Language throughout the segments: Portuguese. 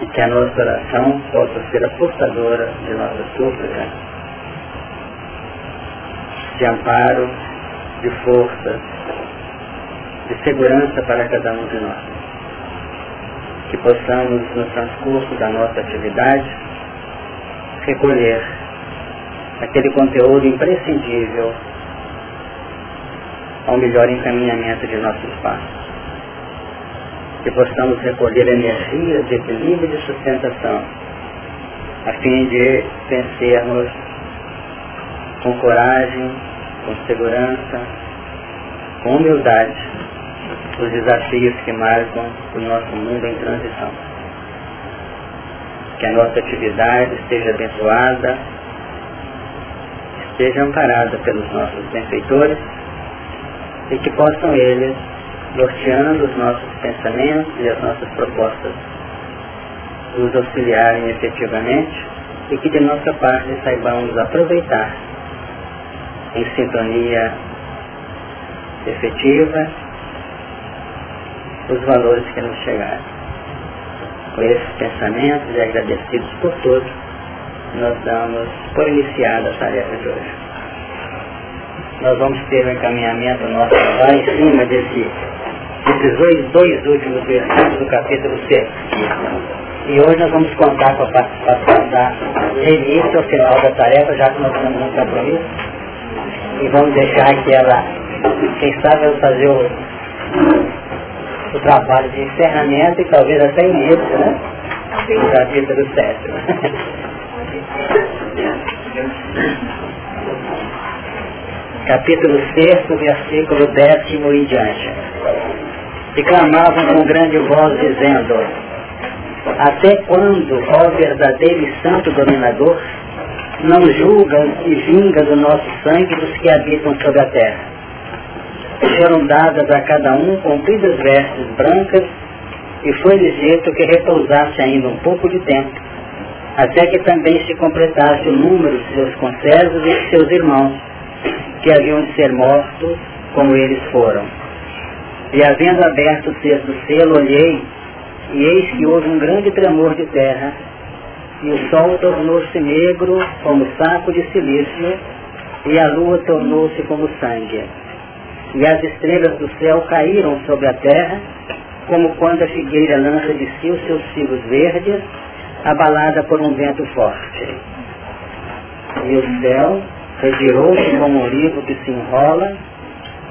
e que a nossa oração possa ser a portadora de nossa súplica, de amparo, de força, de segurança para cada um de nós. Que possamos, no transcurso da nossa atividade, recolher aquele conteúdo imprescindível ao melhor encaminhamento de nossos passos. Que possamos recolher energias de equilíbrio e de sustentação, a fim de vencermos com coragem, com segurança, com humildade, os desafios que marcam o nosso mundo em transição. Que a nossa atividade esteja abençoada, esteja amparada pelos nossos benfeitores e que possam eles, norteando os nossos pensamentos e as nossas propostas, nos auxiliarem efetivamente e que de nossa parte saibamos aproveitar em sintonia efetiva os valores que nos chegaram. Com esses pensamentos e agradecidos por todos, nós damos por iniciada a tarefa de hoje. Nós vamos ter um encaminhamento nosso lá em cima desse, desses dois, últimos versículos do capítulo 6. E hoje nós vamos contar com a participação da Denise ao final da tarefa, já que nós estamos no compromisso. E vamos deixar que ela, quem sabe, ela fazer o, o trabalho de encerramento e talvez até início, né? Do capítulo 7. capítulo 6, versículo décimo em diante. E clamavam com grande voz, dizendo, Até quando, ó verdadeiro e santo dominador, não julga e vinga do nosso sangue dos que habitam sobre a terra? foram dadas a cada um compridas vestes brancas e foi-lhes dito que repousasse ainda um pouco de tempo, até que também se completasse o número de seus conservos e de seus irmãos, que haviam de ser mortos como eles foram. E havendo aberto o sexto selo, olhei, e eis que houve um grande tremor de terra, e o sol tornou-se negro como saco de silício, e a lua tornou-se como sangue e as estrelas do céu caíram sobre a terra, como quando a figueira lança de si os seus figos verdes, abalada por um vento forte. E o céu retirou-se como um livro que se enrola,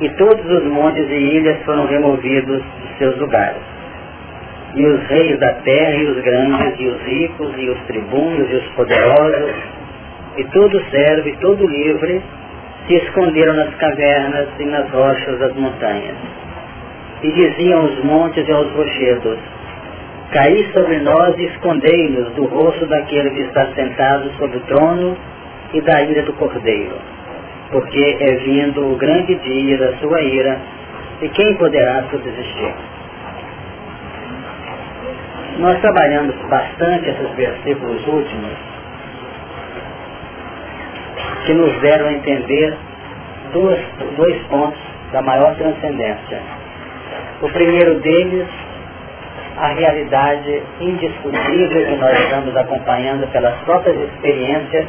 e todos os montes e ilhas foram removidos de seus lugares. E os reis da terra, e os grandes, e os ricos, e os tribunos, e os poderosos, e todo servo, e todo livre, se esconderam nas cavernas e nas rochas das montanhas. E diziam aos montes e aos rochedos, Caí sobre nós e escondei-nos do rosto daquele que está sentado sobre o trono e da ira do cordeiro, porque é vindo o grande dia da sua ira, e quem poderá subsistir? Nós trabalhamos bastante esses versículos últimos que nos deram a entender dois, dois pontos da maior transcendência. O primeiro deles, a realidade indiscutível que nós estamos acompanhando pelas próprias experiências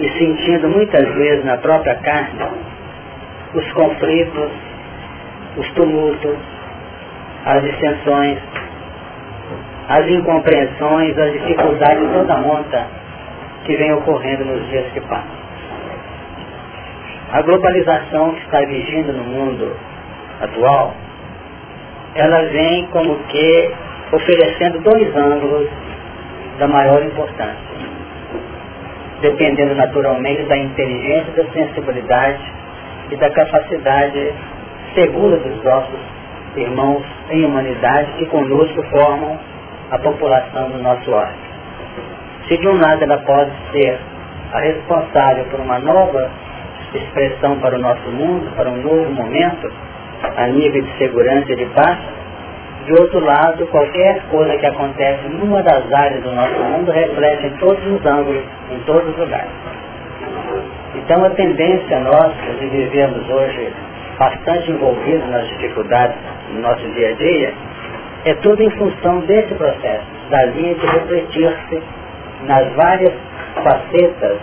e sentindo muitas vezes na própria carne os conflitos, os tumultos, as dissensões, as incompreensões, as dificuldades toda monta que vem ocorrendo nos dias que passam. A globalização que está vigindo no mundo atual, ela vem como que oferecendo dois ângulos da maior importância, dependendo naturalmente da inteligência, da sensibilidade e da capacidade segura dos nossos irmãos em humanidade que conosco formam a população do nosso lar. Se de um lado ela pode ser a responsável por uma nova expressão para o nosso mundo, para um novo momento, a nível de segurança e de paz. De outro lado, qualquer coisa que acontece numa das áreas do nosso mundo reflete em todos os ângulos, em todos os lugares. Então a tendência nossa de vivermos hoje bastante envolvidos nas dificuldades do nosso dia a dia é tudo em função desse processo da linha de refletir-se nas várias facetas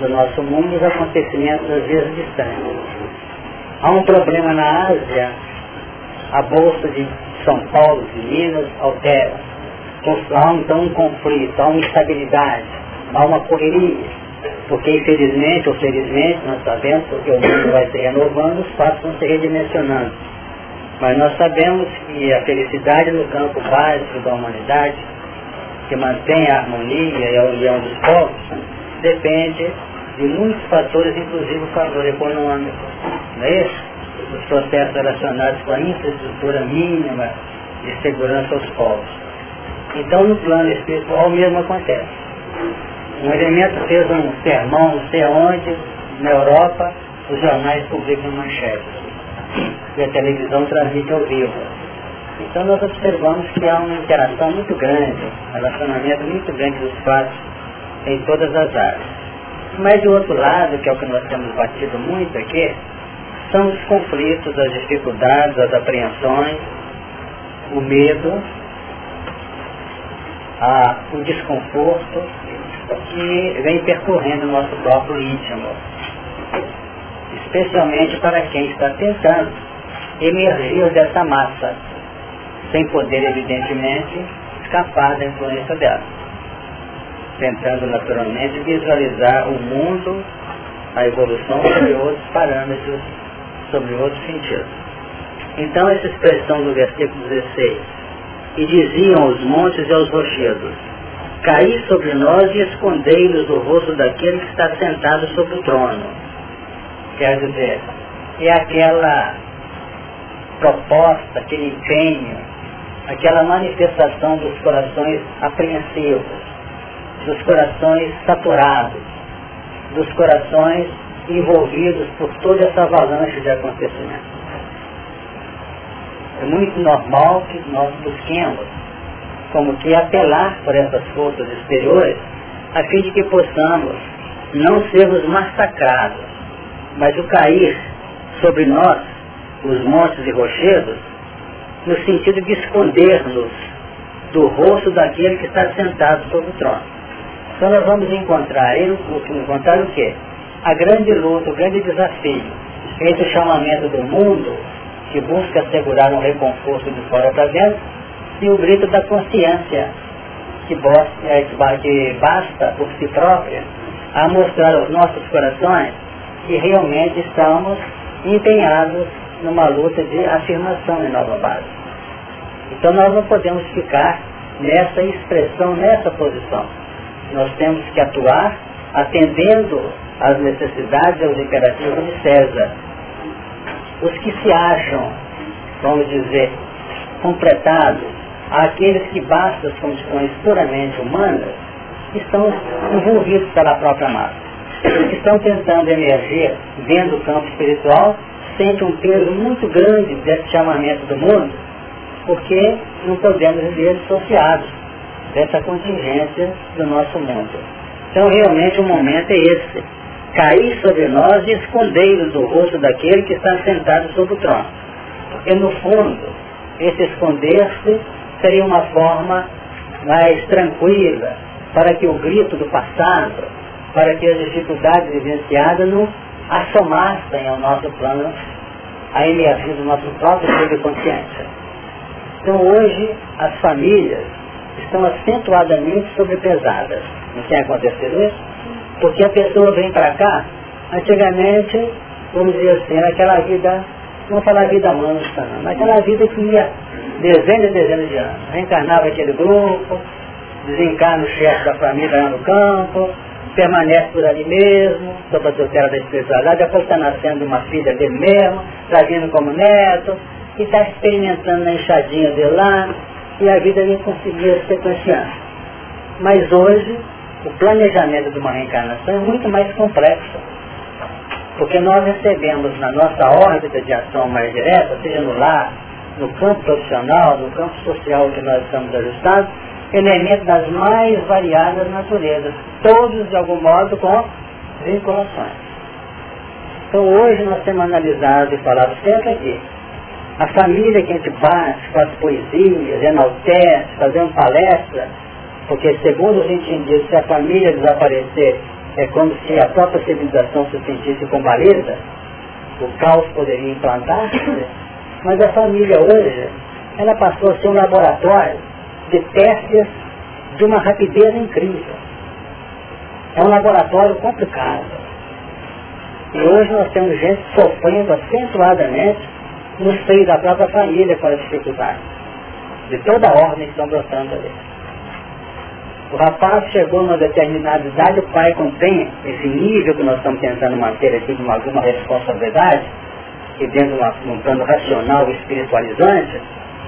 do nosso mundo os acontecimentos às vezes distantes. Há um problema na Ásia, a Bolsa de São Paulo, de Minas, altera. Há então um conflito, há uma instabilidade, há uma correria. Porque infelizmente ou felizmente nós sabemos, porque o mundo vai se renovando, os fatos vão se redimensionando. Mas nós sabemos que a felicidade no campo básico da humanidade, que mantém a harmonia e a união dos povos, depende de muitos fatores, inclusive o fator econômico. Não é isso? Os processos relacionados com a infraestrutura mínima de segurança aos povos. Então, no plano espiritual, o mesmo acontece. Um elemento fez um sermão, não sei aonde, na Europa, os jornais publicam manchetes. E a televisão transmite ao vivo. Então nós observamos que há uma interação muito grande, um relacionamento muito grande dos fatos em todas as áreas. Mas do outro lado, que é o que nós temos batido muito aqui, são os conflitos, as dificuldades, as apreensões, o medo, a, o desconforto que vem percorrendo o nosso próprio íntimo. Especialmente para quem está tentando emergir dessa massa, sem poder, evidentemente, escapar da influência dela tentando naturalmente visualizar o mundo, a evolução sobre outros parâmetros, sobre outros sentidos. Então essa expressão do versículo 16, e diziam os montes e aos rochedos, caí sobre nós e escondei-nos do rosto daquele que está sentado sobre o trono. Quer dizer, é aquela proposta, aquele empenho, aquela manifestação dos corações apreensivos, dos corações saturados, dos corações envolvidos por toda essa avalanche de acontecimentos. É muito normal que nós busquemos como que apelar por essas forças exteriores a fim de que possamos não sermos massacrados, mas o cair sobre nós, os montes e rochedos, no sentido de esconder-nos do rosto daquele que está sentado sobre o trono. Então nós vamos encontrar, encontrar o quê? A grande luta, o grande desafio entre o chamamento do mundo, que busca assegurar um reconforto de fora para dentro, e o grito da consciência, que, é, que basta por si própria a mostrar aos nossos corações que realmente estamos empenhados numa luta de afirmação em nova base. Então nós não podemos ficar nessa expressão, nessa posição nós temos que atuar atendendo às necessidades e aos imperativos de César. Os que se acham, vamos dizer, completados, aqueles que bastam as condições puramente humanas, estão envolvidos pela própria massa. Os que estão tentando emergir dentro do campo espiritual sentem um peso muito grande desse chamamento do mundo, porque não podemos viver dissociados dessa contingência do nosso mundo. Então realmente o momento é esse. Cair sobre nós e escondei-nos do rosto daquele que está sentado sobre o trono. Porque no fundo, esse esconder-se seria uma forma mais tranquila para que o grito do passado, para que as dificuldades vivenciadas não assomassem ao nosso plano, a emergir do nosso próprio subconsciente. Então hoje as famílias estão acentuadamente sobrepesadas. Não tem acontecido isso? Porque a pessoa vem para cá, antigamente, vamos dizer assim, era aquela vida, não falar vida mansa, não, mas aquela vida que ia dezenas e dezenas de anos. Reencarnava aquele grupo, desencarna o chefe da família lá no campo, permanece por ali mesmo, sob a tutela da espiritualidade, depois está nascendo uma filha dele mesmo, está vindo como neto, e está experimentando na enxadinha dele lá, e a vida nem conseguia sequenciar. Mas hoje, o planejamento de uma reencarnação é muito mais complexo. Porque nós recebemos na nossa órbita de ação mais direta, seja no lar, no campo profissional, no campo social que nós estamos ajustados, elementos das mais variadas naturezas, todos de algum modo com vinculações. Então hoje nós temos analisado e falado sempre aqui, a família que a gente bate, faz poesias, enaltece, fazendo palestra, Porque segundo os entendidos, se a família desaparecer, é como se a própria civilização se sentisse combalida, o caos poderia implantar-se, mas a família hoje, ela passou a ser um laboratório de testes de uma rapidez incrível. É um laboratório complicado. E hoje nós temos gente sofrendo acentuadamente no seio da própria família as dificuldades. De toda a ordem que estão brotando ali. O rapaz chegou numa determinada idade, o pai contém esse nível que nós estamos tentando manter aqui de uma, alguma responsabilidade, e dentro de um plano racional espiritualizante,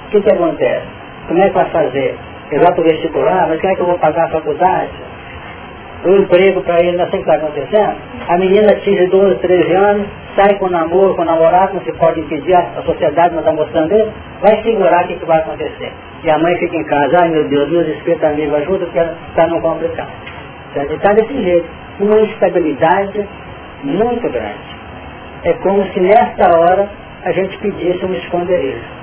o que, que acontece? Como é que vai fazer? Eu vou para o vestibular, mas como é que eu vou pagar a faculdade? O emprego para ele, não sei o que está acontecendo. A menina atinge 12, 13 anos, sai com namoro, com namorado, não se pode impedir, a sociedade não está mostrando ele, vai segurar o que, que vai acontecer. E a mãe fica em casa, ai meu Deus, meus espíritos amigos ajuda, porque está não complicado. Está desse jeito, uma instabilidade muito grande. É como se nesta hora a gente pedisse um esconderijo.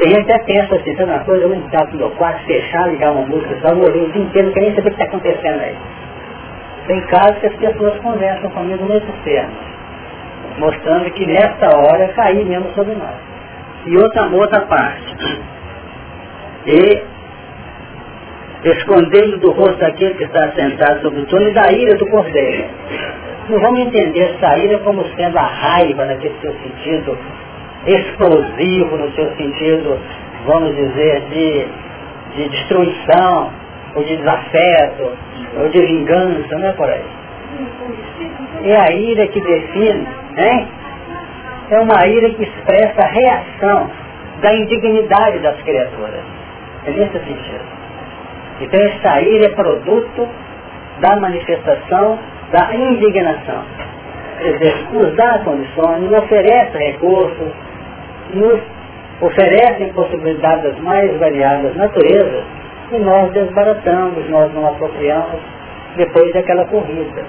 A gente até pensa assim, sabe uma coisa, eu vou entrar no meu quarto, fechar, ligar uma música, só morrer o dia inteiro, não quero nem saber o que está acontecendo aí. Tem casos que as pessoas conversam comigo nesses termos, mostrando que nessa hora caí mesmo sobre nós. E outra, outra parte. E escondendo do rosto daquele que está sentado sobre o trono e da ira do cordeiro. Não vamos entender essa ira como sendo a raiva naquele seu sentido explosivo no seu sentido, vamos dizer, de, de destruição, ou de desafeto, ou de vingança, não é por aí. É a ira que define, hein? É uma ira que expressa a reação da indignidade das criaturas. É nesse sentido. Então essa ira é produto da manifestação da indignação. Quer dizer, nos dá condições, nos oferece recursos, nos oferecem possibilidades mais variadas naturezas e nós desbaratamos, nós não apropriamos depois daquela corrida.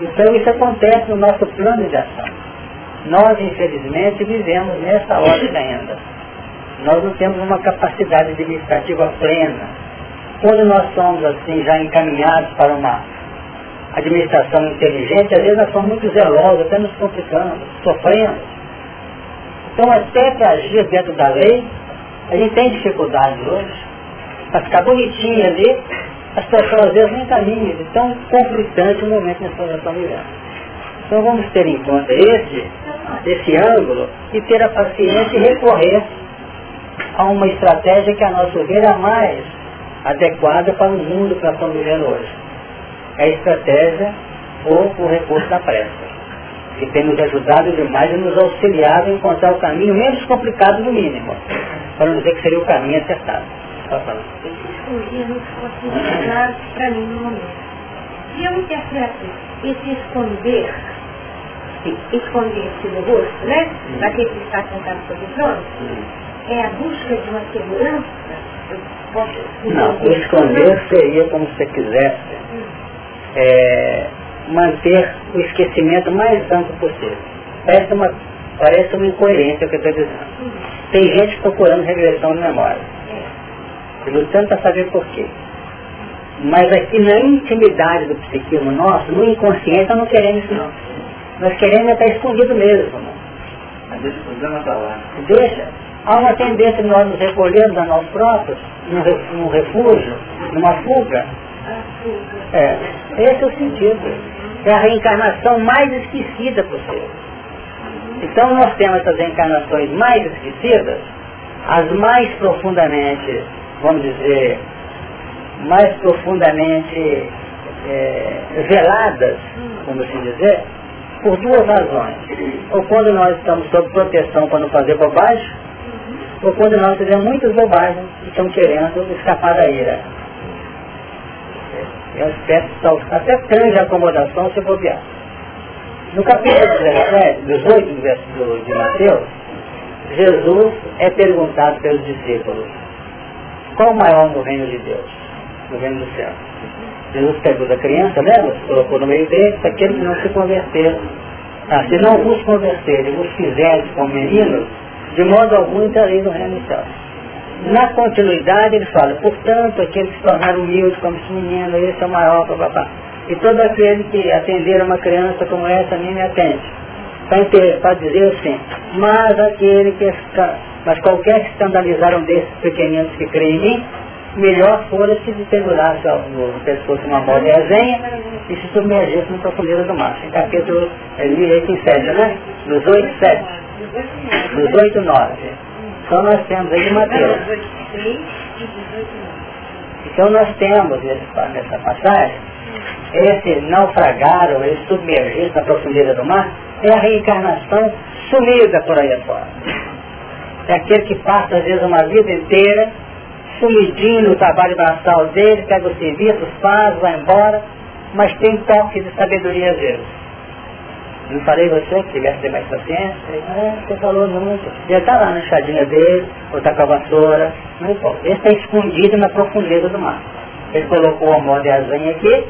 Então isso acontece no nosso plano de ação. Nós, infelizmente, vivemos nessa ordem ainda. Nós não temos uma capacidade administrativa plena. Quando nós somos assim já encaminhados para uma administração inteligente, às vezes nós somos muito zelosos, até nos complicamos, sofremos então, até para agir dentro da lei, a gente tem dificuldade hoje. Para ficar bonitinho ali, as pessoas às vezes nem caminham, de tão conflitante o momento nessa estamos vivendo. Então vamos ter em conta esse, esse ângulo e ter a paciência e recorrer a uma estratégia que a nosso ver é a mais adequada para o mundo que nós estamos vivendo hoje. É a estratégia ou o recurso da pressa que tem nos ajudado demais e nos auxiliado a encontrar o caminho menos complicado no mínimo, para não dizer que seria o caminho acertado. Escolhi não fosse claro para mim no momento. Se eu interpreto esse esconder, esconder-se no rosto, né? Para que está sentado sobre o trono, é a busca de uma segurança. Não, o esconder seria como se você quisesse. É, manter o esquecimento mais amplo possível. Parece uma, parece uma incoerência o que eu estou dizendo. Tem gente procurando regressão de memória. Lutando para saber por quê. Mas aqui na intimidade do psiquismo nosso, no inconsciente, nós não queremos isso não. Nós queremos estar escondido mesmo. Mas deixa escondido não lá. Deixa. Há uma tendência de nós nos recolhermos a nós próprios, num refúgio, numa fuga. É, esse é o sentido é a reencarnação mais esquecida possível. Então nós temos essas reencarnações mais esquecidas, as mais profundamente, vamos dizer, mais profundamente é, veladas, como assim dizer, por duas razões. Ou quando nós estamos sob proteção para não fazer bobagem, ou quando nós fizemos muitas bobagens e estamos querendo escapar da ira. É um aspecto até trange a acomodação se bobear. No capítulo 17, 18 do verso de Mateus, Jesus é perguntado pelos discípulos, qual o maior no reino de Deus, no reino do céu? Jesus pergunta a criança, lembra? Colocou no meio dele, para aqueles que não se converteram. Ah, se não vos converterem, vos fizerem como meninos, de modo algum entrareis no reino do céu. Na continuidade ele fala, portanto, aqueles que se tornaram humildes como esse menino, esse é o maior, papapá. E todo aquele que atender uma criança como essa, a mim me atende. Para dizer assim, mas aquele que mas qualquer que escandalizaram desses pequeninos que creem em mim, melhor fora se pendurasse no pescoço uma bola de resenha e se submergisse no profundeza do mar. Em capítulo 8 em 7, né? Dos 8 e 7. Dos 8 e 9. Então nós temos aí de Mateus. Então nós temos nessa passagem, esse naufragar ou esse submergir na profundeza do mar, é a reencarnação sumida por aí afora. É aquele que passa às vezes uma vida inteira sumidinho no trabalho braçal dele, pega o serviço, faz, vai embora, mas tem toque de sabedoria às vezes. Não falei você que tivesse mais paciência? É, você falou muito. Ele está lá na enxadinha dele, ou está com a vassoura, não importa. Ele está escondido na profundeza do mar. Ele colocou a mão de asanha aqui,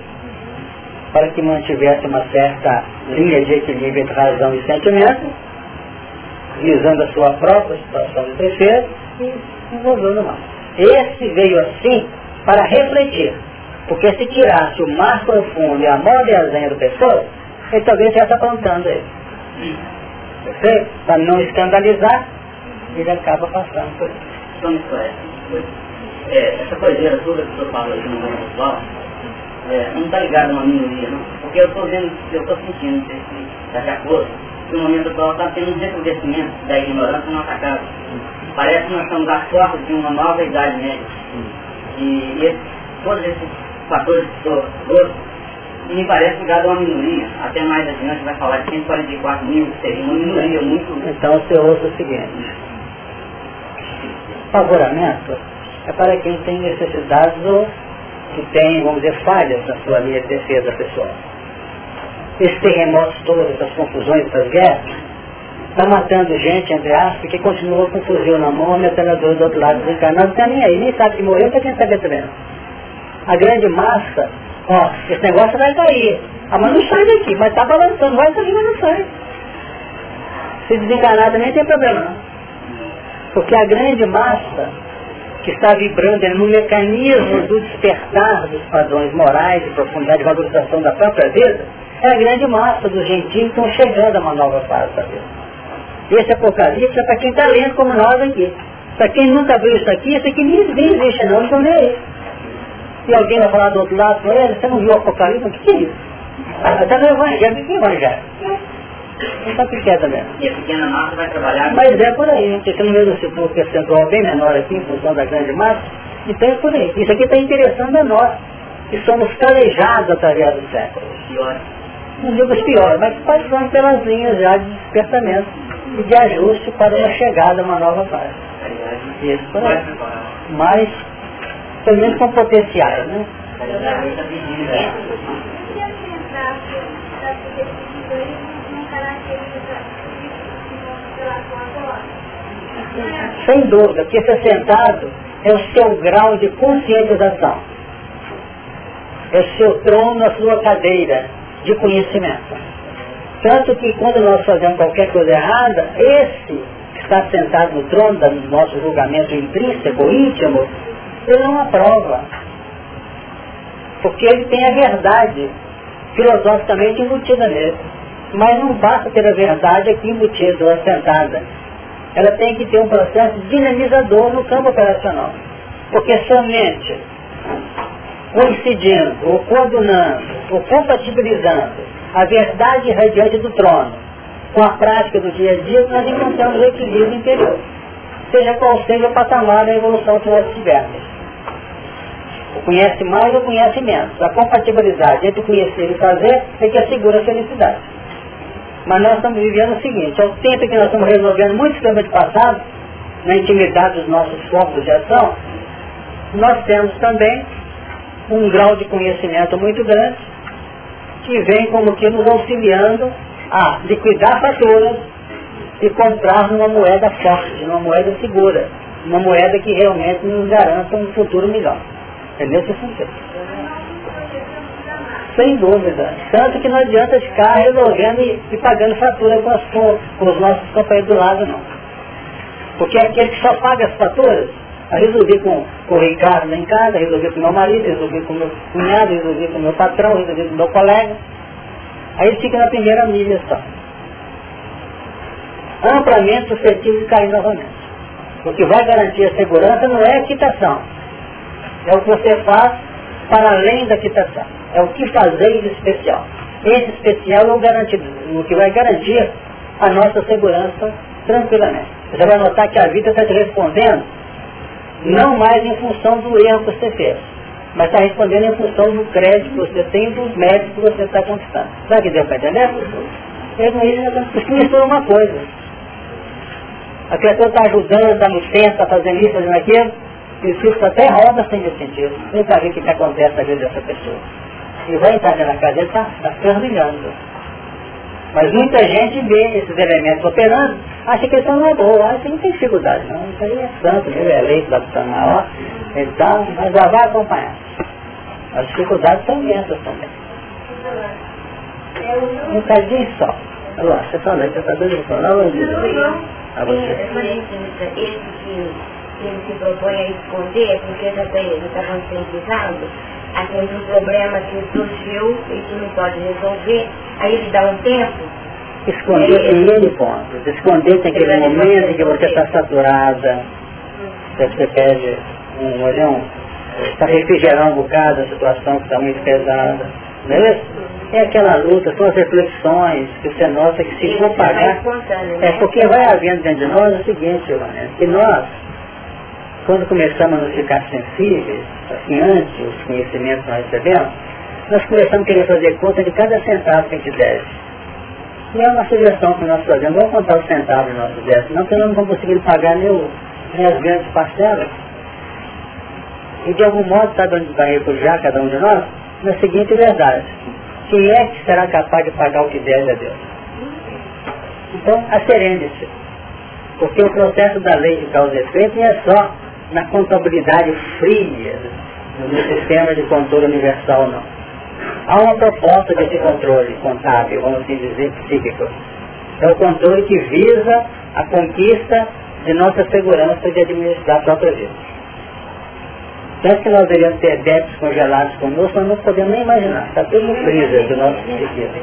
para que mantivesse uma certa linha de equilíbrio entre razão e sentimento, visando a sua própria situação de defesa, e envolveu no mar. Esse veio assim para refletir. Porque se tirasse o mar profundo e a modelzinha do pessoa, ele talvez já está apontando ele. Perfeito? Para não escandalizar, ele acaba passando por isso. Então, é, essa coisinha toda que o senhor fala no mundo atual, é, não está ligado a uma minoria, não. Porque eu estou vendo, eu estou sentindo daqui a pouco, que o momento atual está tendo um recrudescimento da ignorância no atacado. Parece que nós estamos à porta de uma nova idade média. E esse, todos esses fatores que estou me parece ligado a uma minoria. Até mais adiante vai falar de 144 mil, que seria uma minoria muito... Então você ouça o seguinte. Favoramento é para quem tem necessidades ou que tem, vamos dizer, falhas na sua linha de defesa pessoal. Esses terremotos todos, essas confusões, essas guerras, está matando gente, entre aspas, que continua com fuzil na mão, metralhador do outro lado desencarnado, não está nem aí, nem sabe que morreu, está quem saber também. A grande massa, ó, esse negócio vai cair. Ah, mas não sai daqui, mas está balançando, vai sair, mas não sai. Se desencarnar também tem problema não. Porque a grande massa que está vibrando no mecanismo do despertar dos padrões morais, de profundidade, de valorização da própria vida, é a grande massa dos gentios que estão chegando a uma nova fase da vida. Esse apocalipse é para quem está lendo como nós aqui. Para quem nunca viu isso aqui, isso aqui nem existe não, não nem aí. Se alguém vai falar do outro lado ele, você não viu o apocalipse? O que é isso? Está no evangelho, o que é evangelho? Não está pequena mesmo. E a pequena massa vai trabalhar... Mas é por aí, porque você não vê o percentual bem menor aqui em função da grande massa, então é por aí. Isso aqui está interessando a nós, que somos calejados através do século. Pior. Não digo os piores, mas passando pelas linhas já de despertamento e de ajuste para uma chegada a uma nova fase. Isso, por aí. Mas, pelo menos com potenciais, né? Sem dúvida, porque ser sentado é o seu grau de conscientização. É o seu trono, a sua cadeira de conhecimento. Tanto que quando nós fazemos qualquer coisa errada, esse que está sentado no trono do nosso julgamento intrínseco, íntimo, ele não aprova. Porque ele tem a verdade filosoficamente embutida nele. Mas não basta ter a verdade aqui embutida ou assentada. Ela tem que ter um processo dinamizador no campo operacional. Porque somente coincidindo, ou coadunando, ou compatibilizando a verdade radiante do trono, com a prática do dia a dia, nós encontramos o equilíbrio interior. Seja qual seja o patamar da evolução que nós tivermos. O conhece mais ou conhece menos. A compatibilidade entre conhecer e fazer é que assegura a felicidade. Mas nós estamos vivendo o seguinte, ao tempo que nós estamos resolvendo muitos temas de passado, na intimidade dos nossos focos de ação, nós temos também um grau de conhecimento muito grande que vem como que nos auxiliando a liquidar faturas e comprar numa moeda forte, numa moeda segura, uma moeda que realmente nos garanta um futuro melhor. É nesse sentido. Sem dúvida. Tanto que não adianta ficar resolvendo e, e pagando fatura com, as, com os nossos companheiros do lado, não. Porque aquele que só paga as faturas Aí resolvi com, com o Ricardo lá em casa, resolvi com meu marido, resolvi com meu cunhado, resolvi com meu patrão, resolvi com meu colega. Aí fica na primeira mídia só. Amplamente suscetível de cair novamente. O que vai garantir a segurança não é a quitação. É o que você faz para além da quitação. É o que fazer de especial. Esse especial é o, o que vai garantir a nossa segurança tranquilamente. Você vai notar que a vida está te respondendo não mais em função do erro que você fez, mas está respondendo em função do crédito que você tem e dos méritos que você está conquistando. Sabe que deu para entender? Isso mistura uma coisa. A pessoa está ajudando, dando licença, está fazendo isso, fazendo aquilo, e o Cristo até roda sem sentido. Vem para ver o que acontece na vida dessa pessoa. E vai entrar na casa dele, está tá fervilhando. Mas muita gente vê esses elementos operando, acha que isso não é boa, acha que não tem dificuldade, não. Isso aí é santo, ele é eleito lá do então, mas já vai acompanhar. As dificuldades são imensas também. Um bocadinho só. Alô, você falou, você está doido de falar ou A você. Esse que ele se propõe a esconder, porque já está conscientizado, aquele problema que surgiu e que não pode resolver, aí ele dá um tempo. Esconder é, primeiro ponto. Esconder tem aquele momento em que você está saturada, você pede um olhão, para refrigerar um bocado a situação que está muito pesada. Não é isso? É aquela luta, são as reflexões que você nota que se for pagar. É né? porque vai havendo dentro de nós o seguinte, Giovanni, que nós quando começamos a ficar sensíveis, assim, antes os conhecimentos que nós recebemos, nós começamos a querer fazer conta de cada centavo que a gente deve. E é uma sugestão que nós fazemos, vamos contar os centavos nossos débitos, não, porque nós não vamos conseguir pagar nem, o, nem as grandes parcelas. E de algum modo, sabe onde vai refugiar cada um de nós? Na seguinte verdade. Quem é que será capaz de pagar o que deve a Deus? Então, acerende-se. Porque o processo da lei de causa e efeito não é só na contabilidade fria no sistema de controle universal, não. Há uma proposta desse controle contábil, vamos assim dizer, psíquico. É o controle que visa a conquista de nossa segurança de administrar a própria vida. Tanto que nós deveríamos ter débitos congelados conosco, nós não podemos nem imaginar. Está tudo no freezer do nosso psiquismo.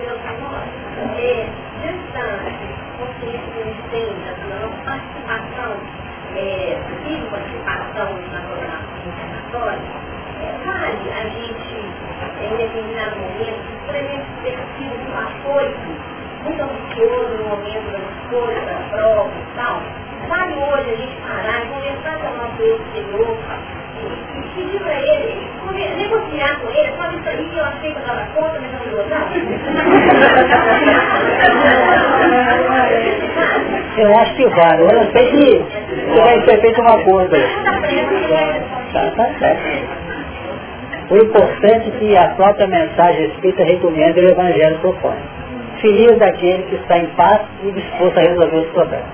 Em determinado momento, por exemplo, ter sido um apoio muito ambicioso no momento da escolha, da prova e tal, vale hoje a gente parar e conversar com o nosso eu exterior e pedir para ele, negociar com ele, sabe isso aí que eu achei que eu dava conta, mas eu não gostava? Eu acho que vale, eu não sei se vai ser feito uma coisa. Tá, tá certo. O importante é que a própria mensagem escrita recomenda o Evangelho propõe. Feliz daquele que está em paz e disposto a resolver os problemas.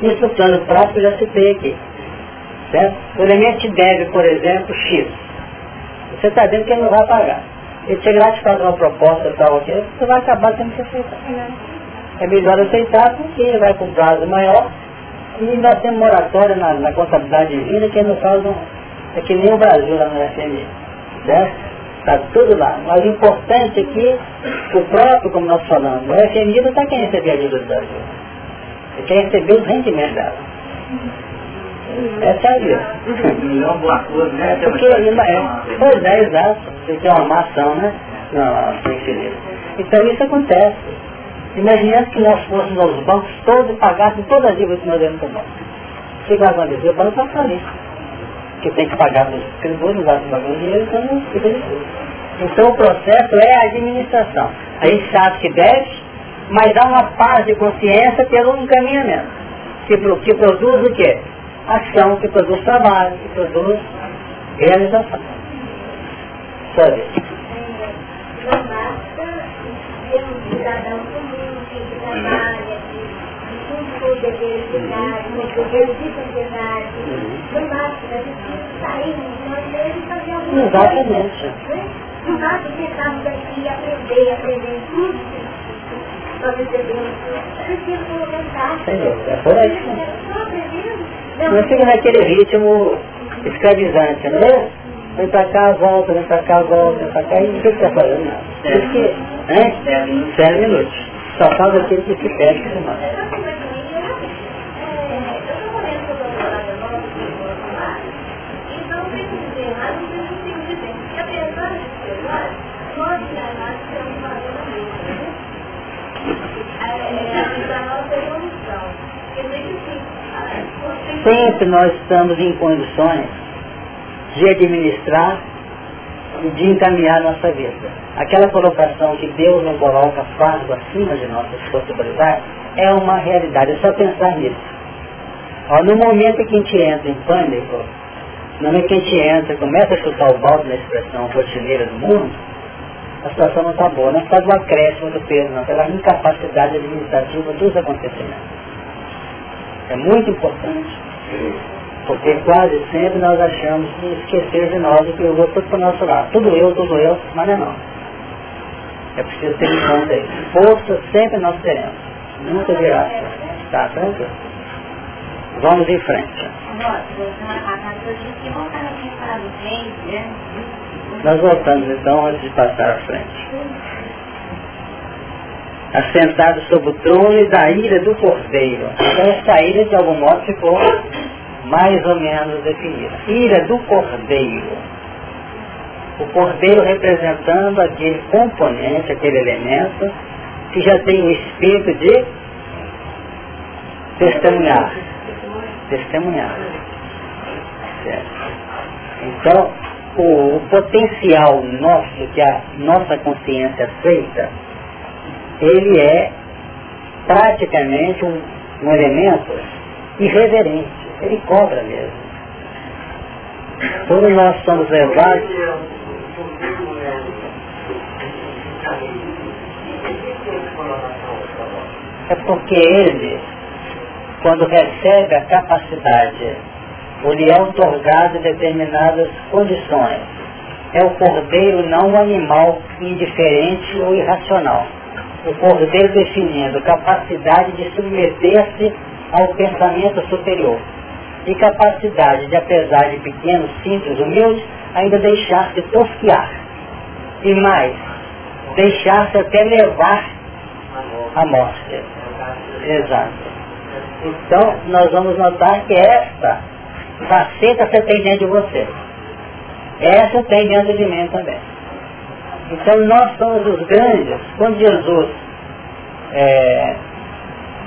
Isso no plano prático já citei aqui. Certo? O elemento te deve, por exemplo, X. Você está dizendo que ele não vai pagar. Ele chega lá te faz uma proposta tal, você vai acabar tendo que aceitar. É melhor aceitar porque vai com prazo maior e nós temos moratória na, na contabilidade divina que nos faz um. É que nem o Brasil lá no FMI. Está tudo lá. Mas o importante é que o próprio, como nós falamos, o FMI não está querendo receber a ajuda do Brasil. Ele quer receber os rendimentos dela. É vida. né? Porque, é, pois é, exato. Você tem uma maçã, né? Não, infinito. Então isso acontece. Imaginemos que nós fôssemos aos bancos todos e pagássemos todas as dívidas que nós demos para o banco. Vai acontecer? O banco vai falir que tem que pagar os credores, vai pagar o dinheiro, então não fica difícil. Então o processo é a administração. A gente sabe que deve, mas há uma paz de consciência pelo encaminhamento, que, que produz o quê? Ação, que produz trabalho, que produz realização. Só isso. Não basta, a gente precisa sair nós mesmos e fazer alguma Exatamente. coisa. Não aqui e aprender, aprender tudo. Recebemos tudo. Precisa colocar em. É por aí. Não fica naquele ritmo escravizante, não é? Vem pra cá, volta, vem pra cá, volta, vem pra cá, e o que está fazendo? Isso que, hein? Sete minutos. Só falta aquele que se perde que se. Sempre nós estamos em condições de administrar e de encaminhar nossa vida. Aquela colocação que Deus nos coloca fardo acima de nossas possibilidades é uma realidade, é só pensar nisso. Ó, no momento que a gente entra em pânico, no momento que a gente entra, começa a chutar o balde na expressão rotineira do mundo, a situação não está boa, não está do acréscimo do peso, não, pela incapacidade administrativa dos acontecimentos. É muito importante, porque quase sempre nós achamos que esquecer de nós e que vou tudo para o nosso lado. Tudo eu, tudo eu, mas não é não. É preciso ter em conta isso. Força sempre nós teremos. Nunca virá. Tá tranquilo? Vamos em frente. Nós voltamos então antes de passar à frente. Assentado sobre o trono da ira do cordeiro. Então essa ira de algum modo ficou mais ou menos definida. Ira do cordeiro. O cordeiro representando aquele componente, aquele elemento que já tem o espírito de testemunhar. Testemunhar. Certo. Então, o, o potencial nosso, que a nossa consciência aceita, ele é praticamente um, um elemento irreverente, ele cobra mesmo. Todos nós somos levados. É porque ele, quando recebe a capacidade ou lhe é otorgado determinadas condições. É o cordeiro, não o animal indiferente ou irracional. O cordeiro definindo capacidade de submeter-se ao pensamento superior e capacidade de, apesar de pequenos, simples, humildes, ainda deixar-se tosquiar. E mais, deixar-se até levar à morte. Exato. Então, nós vamos notar que esta faceta você tem dentro de você. Essa tem dentro de mim também. Então nós somos os grandes. Quando Jesus é,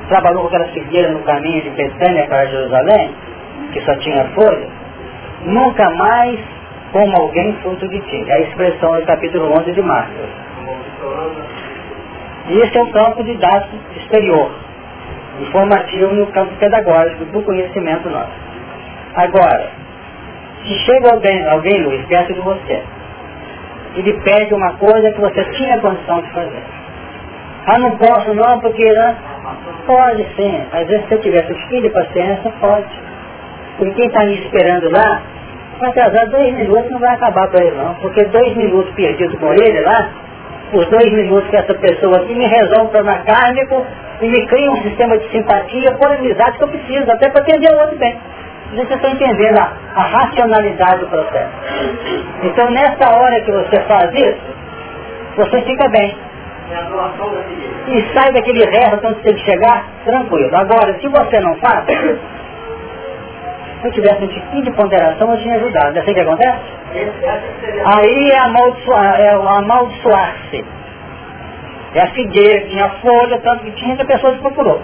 trabalhou com aquela figueira no caminho de Betânia para Jerusalém, que só tinha folha, nunca mais como alguém fruto de ti. É a expressão do capítulo 11 de Marcos. E esse é o campo dados exterior, informativo no campo pedagógico, do conhecimento nosso. Agora, se chega alguém, alguém Luiz, perto de você, e lhe pede uma coisa que você tinha condição de fazer. Ah, não posso não, porque não. Pode sim. Às vezes se eu tivesse filho de paciência, pode. Porque quem está me esperando lá, vai atrasar dois minutos, não vai acabar para ele não. Porque dois minutos perdidos com ele lá, os dois minutos que essa pessoa aqui me resolve o problema kármico e me cria um sistema de simpatia por amizade que eu preciso, até para atender o outro bem. Você está entendendo a, a, racionalidade do processo. Então, nessa hora que você faz isso, você fica bem. E sai daquele quando você tem que chegar, tranquilo. Agora, se você não faz, se eu tivesse um tiquinho de ponderação, eu tinha ajudado. Já sei o que acontece? Aí é amaldiçoar-se. É amaldiçoar é a figueira tinha folha, tanto que tinha que a pessoa se procurou.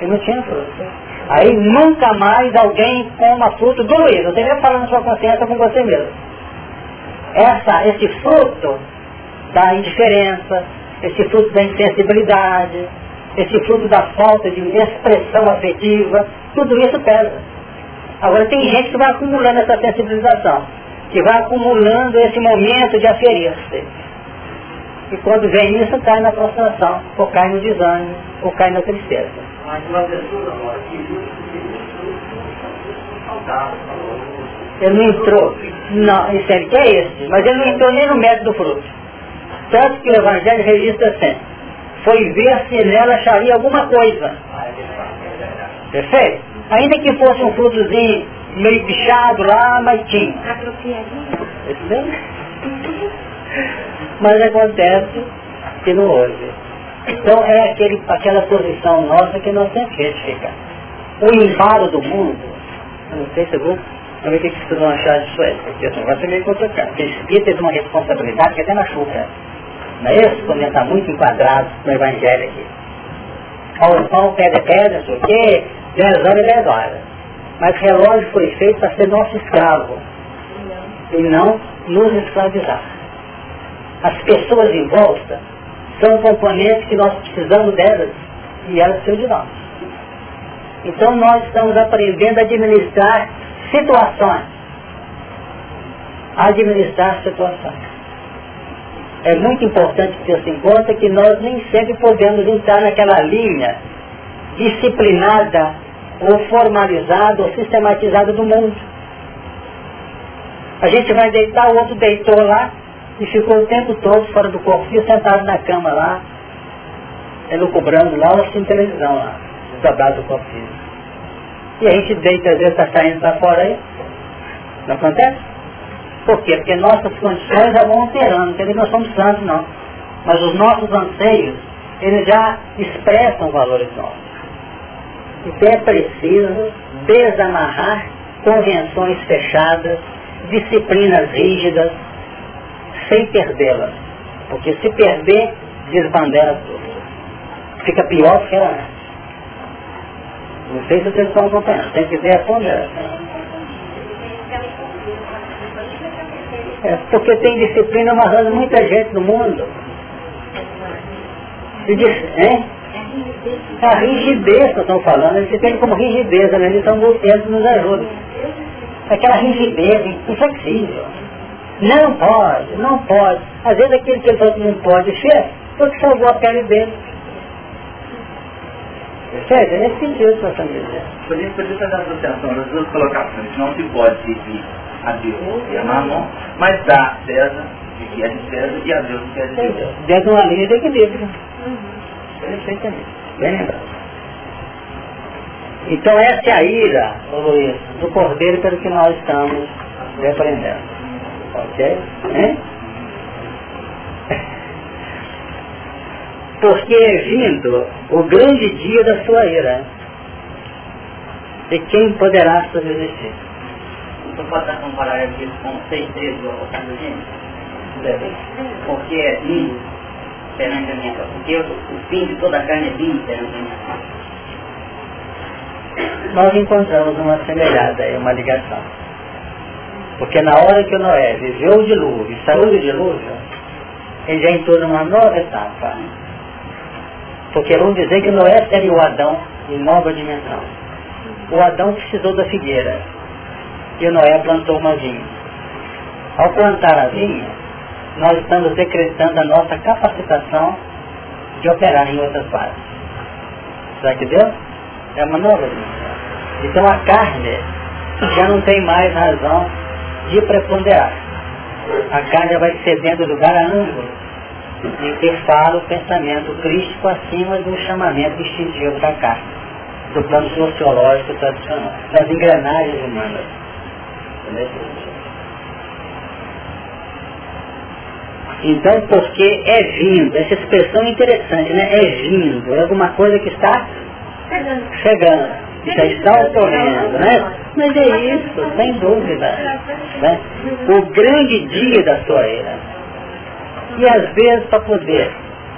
E não tinha fruta. Aí nunca mais alguém coma fruto do Luiz. Você falar na sua consciência com você mesmo. Essa, esse fruto da indiferença, esse fruto da insensibilidade, esse fruto da falta de expressão afetiva, tudo isso pesa. Agora tem gente que vai acumulando essa sensibilização, que vai acumulando esse momento de aferir-se. E quando vem isso, cai na frustração, ou cai no desânimo, ou cai na tristeza. Mas uma pessoa agora que ele não entrou, não, isso é, que é esse, mas ele não entrou nem no método do fruto. Tanto que o Evangelho registra assim, foi ver se nela acharia alguma coisa. Perfeito? Ainda que fosse um frutozinho meio bichado lá, mas tinha. Mas acontece que não houve. Então é aquele, aquela posição nossa que nós temos que retificar. O embalo do mundo, eu não sei se eu vou, vamos ver o que vocês vão achar disso aí, porque esse negócio é meio complicado. Porque espírito tem uma responsabilidade que até machuca. Não é isso? Quando está muito enquadrado no Evangelho aqui. Ao pão, pedra, pedra, sei o quê, 10 horas e 10 horas. Mas o relógio foi feito para ser nosso escravo e não nos escravizar. As pessoas em volta são componentes que nós precisamos delas e elas precisam de nós. Então nós estamos aprendendo a administrar situações. A administrar situações. É muito importante ter em conta que nós nem sempre podemos entrar naquela linha disciplinada ou formalizada ou sistematizada do mundo. A gente vai deitar, o outro deitou lá e ficou o tempo todo fora do corpo, sentado na cama lá, elucubrando lá ou assistindo televisão lá, dobrado do corpo E a gente deita, às vezes está saindo para fora aí. Não acontece? Por quê? Porque nossas condições já vão alterando, porque nós somos santos não. Mas os nossos anseios, eles já expressam valores nossos. Então é preciso desamarrar convenções fechadas, disciplinas rígidas, sem perdê-las. Porque se perder, desbandera tudo. Fica pior que antes. Não sei se vocês estão acompanhando. Tem que responder. É porque tem disciplina amarrando muita gente no mundo. E diz, hein? A rigidez que estão falando, eles entendem como rigidez, né? eles estão tentando nos ajuda. Aquela rigidez inflexível. Não pode, não pode. Às vezes aquele que ele falou que não pode ser, foi que salvou a pele dele. Percebe? É nesse sentido que nós estamos dizendo. Por isso, por isso essa associação das duas colocações. Não se pode servir a Deus e a Mamon, mas dá César de que é de César e a Deus de que é de Deus. Dentro de uma linha de equilíbrio. Uhum. Bem lembrado. Então essa é a ira, Luiz, do cordeiro pelo que nós estamos repreendendo. Ok? Hein? Porque é vindo o grande dia da sua ira. E quem poderá sobreviver? Você pode comparar aqui com seis vezes o Deve. Porque é vindo perante a minha Porque o, o fim de toda a carne é vindo perante a minha Nós encontramos uma semelhada, uma ligação. Porque na hora que o Noé viveu o dilúvio, saiu do dilúvio, ele já entrou numa nova etapa. Porque vamos dizer que Noé seria o Adão em nova dimensão. O Adão precisou da figueira. E o Noé plantou uma vinha. Ao plantar a vinha, nós estamos decretando a nossa capacitação de operar em outras partes. Será que deu? É uma nova dimensão. Então a carne já não tem mais razão de preponderar. A carne vai cedendo lugar a ângulo em que fala o pensamento crítico acima do chamamento instintivo da carne, do plano sociológico tradicional, das engrenagens humanas. Então, porque é vindo, essa expressão é interessante, né? É vindo, é alguma coisa que está chegando já está ocorrendo, né? Mas é isso, sem dúvida. Né? O grande dia da sua era. E às vezes para poder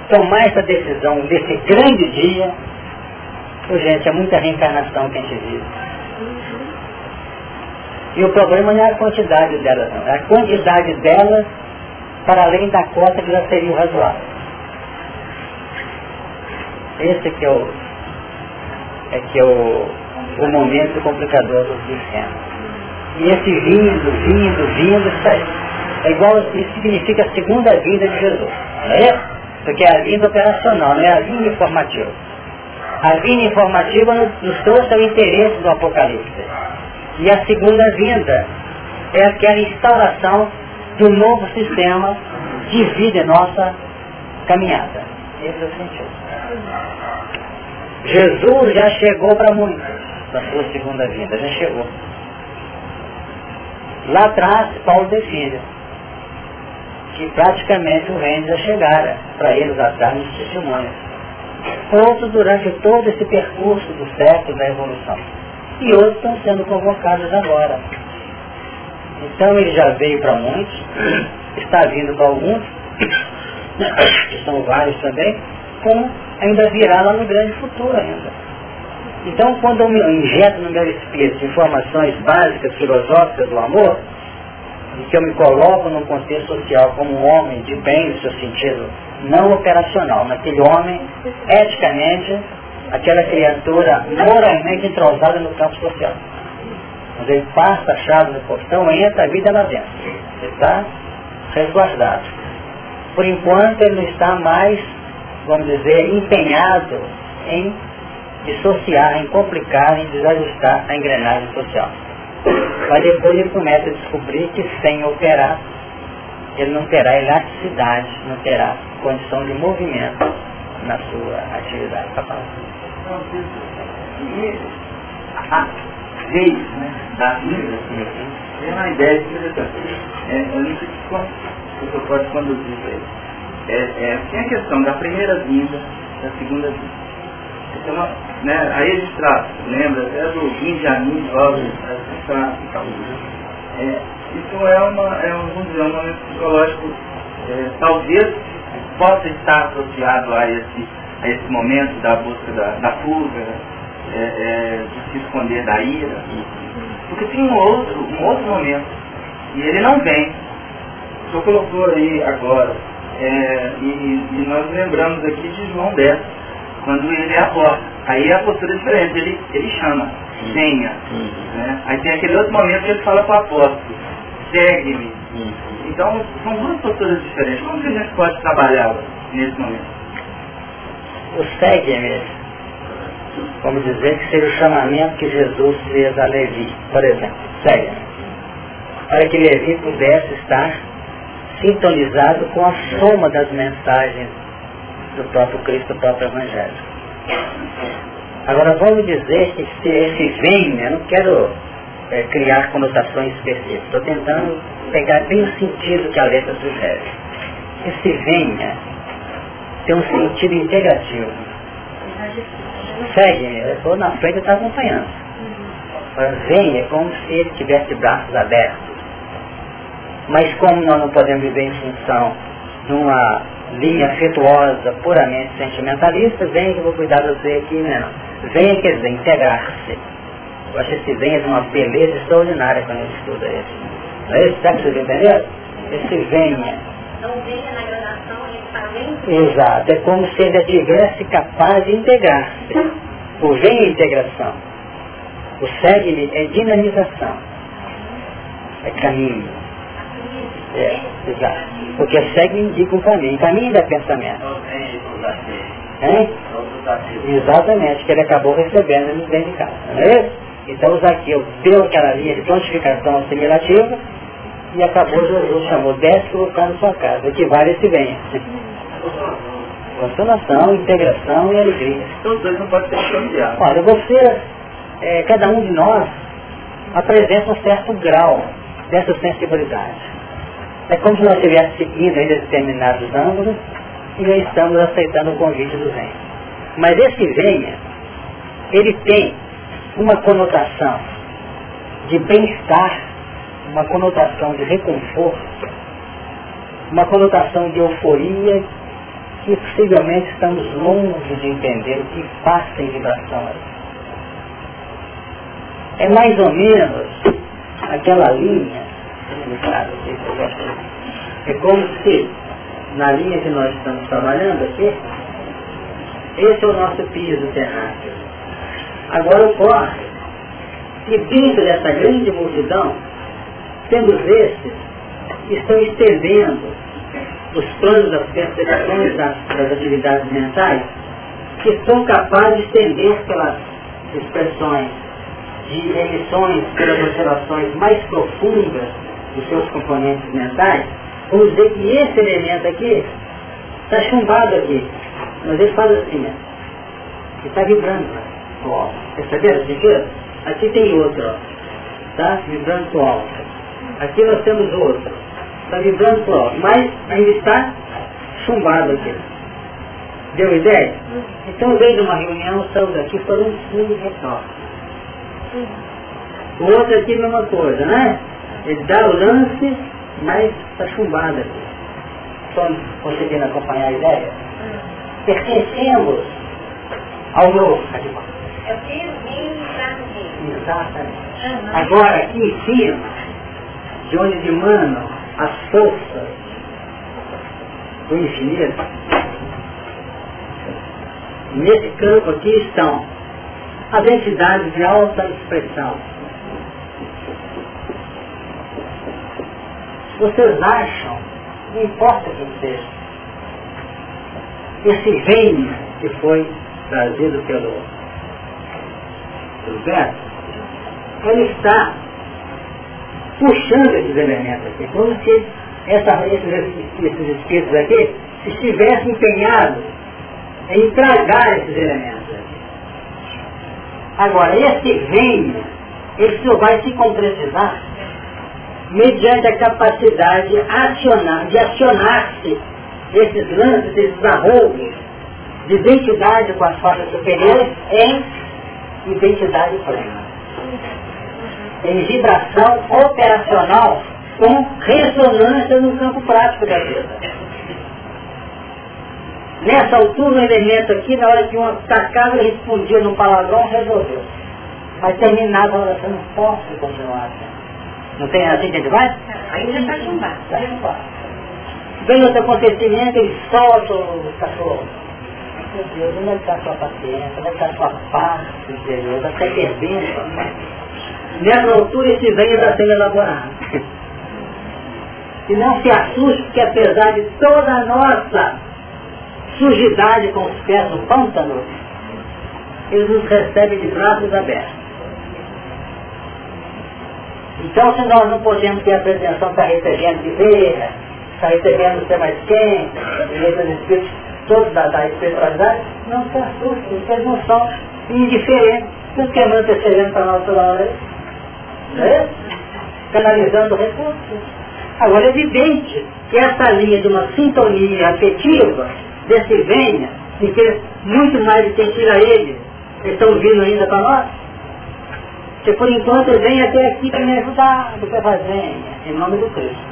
tomar essa decisão desse grande dia, oh, gente, é muita reencarnação que a gente vive. E o problema não é a quantidade delas, não. É a quantidade delas para além da cota que já seria o razoável. Esse que é o, é que é o, o momento complicador do sistema. E esse vindo, vindo, vindo, é igual, isso significa a segunda vinda de Jesus. Não é? Porque é a vinda operacional, não é a vinda informativa. A vinda informativa nos trouxe o interesse do Apocalipse. E a segunda vinda é aquela instauração do novo sistema de vida nossa caminhada. Esse é o sentido. Jesus já chegou para muitos. da sua segunda vinda, já chegou. Lá atrás, Paulo define que praticamente o reino já chegara para eles atrás nos testemunhos. Outros durante todo esse percurso do século da evolução. E outros estão sendo convocados agora. Então ele já veio para muitos, está vindo para alguns, que são vários também, como ainda virá lá no grande futuro ainda. Então, quando eu me injeto no meu espírito informações básicas, filosóficas do amor, e que eu me coloco num contexto social como um homem de bem, no seu sentido não operacional, naquele homem, eticamente, aquela criatura moralmente entrosada no campo social. Ele passa a chave no portão, entra a vida lá dentro. Ele está resguardado. Por enquanto, ele não está mais, vamos dizer, empenhado em dissociar, em complicar, em desajustar a engrenagem social. Mas depois ele começa a descobrir que sem operar, ele não terá elasticidade, não terá condição de movimento na sua atividade. Tá e a vez né, da vida é uma ideia interessante. É, sei como você pode conduzir isso aí. É, é, tem a questão da primeira vinda, da segunda vinda. Então, né, aí eles tratam, lembra? É do Benjamin Jovem, é, isso é, uma, é um, vamos dizer, um momento psicológico, é, talvez possa estar associado a esse, a esse momento da busca da, da fuga, é, é, de se esconder da ira. Porque tem um outro, um outro momento, e ele não vem. O senhor colocou aí agora, é, e, e, nós lembramos aqui de João 10, quando ele é a porta. Aí a postura é diferente, ele, ele chama, venha. Né? Aí tem aquele outro momento que ele fala para o apóstolo, segue-me. Então são duas posturas diferentes. Como que a gente pode trabalhar nesse momento? O segue-me, vamos dizer que seja o chamamento que Jesus fez a Levi, por exemplo, segue-me. Para que Levi pudesse estar sintonizado com a soma das mensagens do próprio Cristo, do próprio Evangelho. Agora vamos dizer que se esse venha, eu não quero é, criar conotações específicas, estou tentando pegar bem o sentido que a letra sugere. Esse venha tem um sentido integrativo. Segue, eu estou na frente e está acompanhando. Agora venha é como se ele tivesse braços abertos. Mas como nós não podemos viver em função de uma linha afetuosa, puramente sentimentalista, venha que eu vou cuidar de você aqui, né? Venha, quer dizer, integrar-se. Eu acho esse venha de uma beleza extraordinária quando a gente estuda isso. Não é isso? Vocês entenderam? Esse venha. Não venha na Exato. É como se ele estivesse capaz de integrar-se. O venha é integração. O segue é dinamização. É caminho. É, exato. Porque segue indica um caminho. Caminho é pensamento. Hein? Exatamente, que ele acabou recebendo dentro de casa. Não é isso? Então o Zaqueu deu aquela linha de prontificação assimilativa e acabou Jesus chamou desce que vou na sua casa, equivale a esse venha. Consolação, integração e alegria. Então os dois não podem ser familiares. Olha, você, é, cada um de nós apresenta um certo grau dessa sensibilidade. É como se nós estivéssemos seguindo ainda determinados ângulos e já estamos aceitando o convite do venha. Mas esse venha, ele tem uma conotação de bem-estar, uma conotação de reconforto, uma conotação de euforia que possivelmente estamos longe de entender o que passa em vibração. É mais ou menos aquela linha é como se, na linha que nós estamos trabalhando aqui, esse é o nosso piso terráqueo. Agora ocorre que dentro dessa grande multidão, temos esses que estão estendendo os planos das percepções das, das atividades mentais, que são capazes de estender pelas expressões de emissões, pelas observações mais profundas dos seus componentes mentais, vamos dizer que esse elemento aqui está chumbado aqui. Mas ele faz assim, ó. Ele está vibrando. Perceberam o sentido? Aqui tem outro, ó. Tá? Vibrando pro alto. Aqui nós temos outro. Está vibrando pro alto. Mas ainda está chumbado aqui. Deu ideia? Então veio de uma reunião, saiu daqui, foram um fundo de retorno. O outro aqui a mesma coisa, né? Ele dá o lance, mas está chumbado aqui. Estão conseguindo acompanhar a ideia? Pertencemos ao novo. É no meio. Exatamente. Agora aqui em cima, de onde dimanam as forças do infinito, nesse campo aqui estão as entidades de alta expressão. Vocês acham, não importa quem seja, esse reino que foi trazido pelo, Beto, ele está puxando esses elementos aqui, como se essa, esses, esses espíritos aqui estivessem empenhados em tragar esses elementos. Agora, esse reino, ele só vai se concretizar mediante a capacidade acionar, de acionar-se esses lances, esses arroubos de identidade com as forças superiores em identidade plena. Em vibração operacional com ressonância no campo prático da vida. Nessa altura, o elemento aqui, na hora que um atacava e respondia no palavrão, resolveu. Mas terminava a oração, não posso continuar. Não tem assim que a gente vai? Ainda está chumbado. Está chumbado. Vem outro acontecimento, ele solta o cachorro. Meu Deus, onde é está a sua paciência? Onde é está a sua paz interior? Está perdendo. Nessa altura, esse venho está sendo elaborado. E não se assuste, porque apesar de toda a nossa sujidade com os pés no pântano, ele nos recebe de braços abertos. Então, se nós não podemos ter a pretensão de estar recebendo de ver, estar recebendo sei mais quem, e esses espíritos todos da, da espiritualidade, não se assustem, porque eles não são indiferentes. Não quer não intercedendo para nós toda hora, não é? Canalizando recursos. Agora é evidente que essa linha de uma sintonia afetiva desse venha, em que muito mais de quem tira ele, estão vindo ainda para nós, que por enquanto vem até aqui para me ajudar, depois vai venha, em nome do Cristo.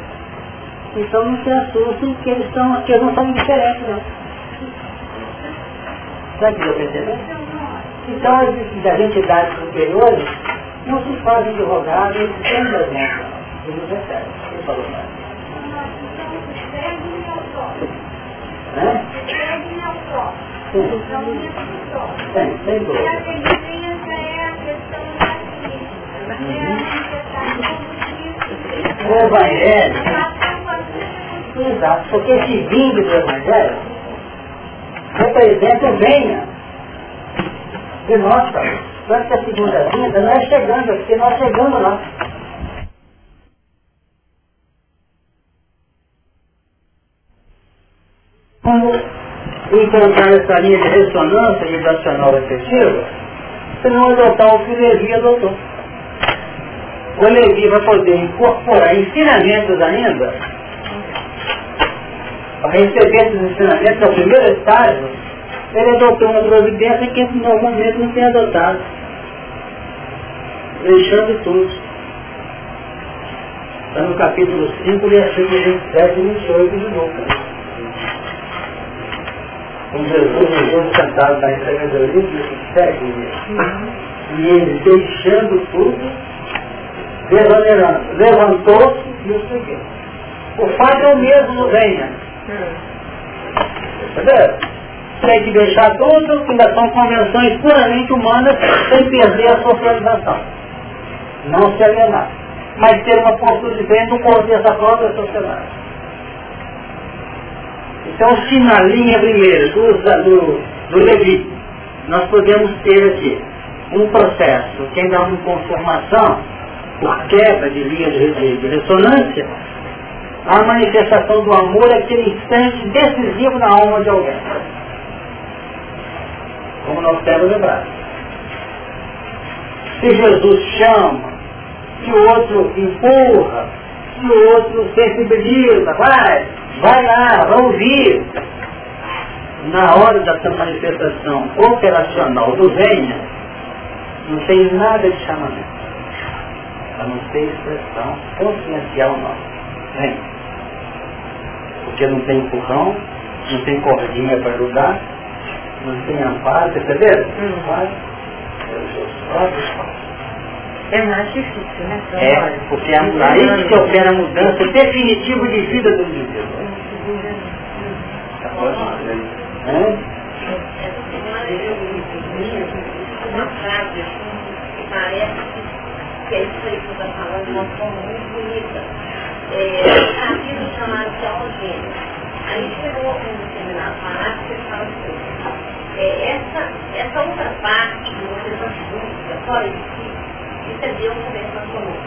Então não se assustem que eles, são, que eles não são indiferentes, não. Será que deu para entender? Então as, das entidades superiores não se fazem de rogado, eles têm das mãos. Eles recebem. Ele falou mais. Né? Sim. Tem, sem dúvida. O Evangelho, exato, porque esse vinho do Evangelho representa o venha de nossa. Tanto que a segunda vinda não é chegando, é porque nós chegamos lá. Quando encontrar essa linha de ressonância vibracional efetiva, você não adotar o que o Levi adotou. O Levi vai poder incorporar ensinamentos ainda, para receber esses ensinamentos, no primeiro estágio, ele adotou uma providência que normalmente não tem adotado, deixando tudo. Está no capítulo 5, versículo 27 e 28 de Lucas com Jesus Jesus sentado na sabedoria e segue E ele deixando tudo, levantou-se e o seguiu. O fato é o mesmo, venha. Entendeu? Tem que deixar tudo, ainda são convenções puramente humanas, sem perder a socialização. Não se alienar. Mas ter uma postura diferente no contexto da própria sociedade. Então, se na linha primeira do, do, do Levi, nós podemos ter aqui um processo que ainda há uma conformação, por quebra de linha de, de, de ressonância, a manifestação do amor é aquele instante decisivo na alma de alguém. Como nós temos lembrado. Se Jesus chama, se o outro empurra, se o outro sensibiliza, vai, vai lá, vai ouvir. Na hora dessa manifestação operacional do venha, não tem nada de chamamento. A não ser expressão consciencial não. Vem. Porque não tem empurrão, não tem cordinha para ajudar, não tem amparo, perceberam? Hum. É mais difícil, né? É, porque é aí que opera a mudança definitiva de vida do indivíduo. Uma frase que parece que é isso aí que você está falando de uma forma muito bonita. É, um capítulo chamado Teogênio. Aí chegou um determinado parágrafo que fala assim, é, essa, essa outra parte que você fora de si, isso é Deus conversando conosco.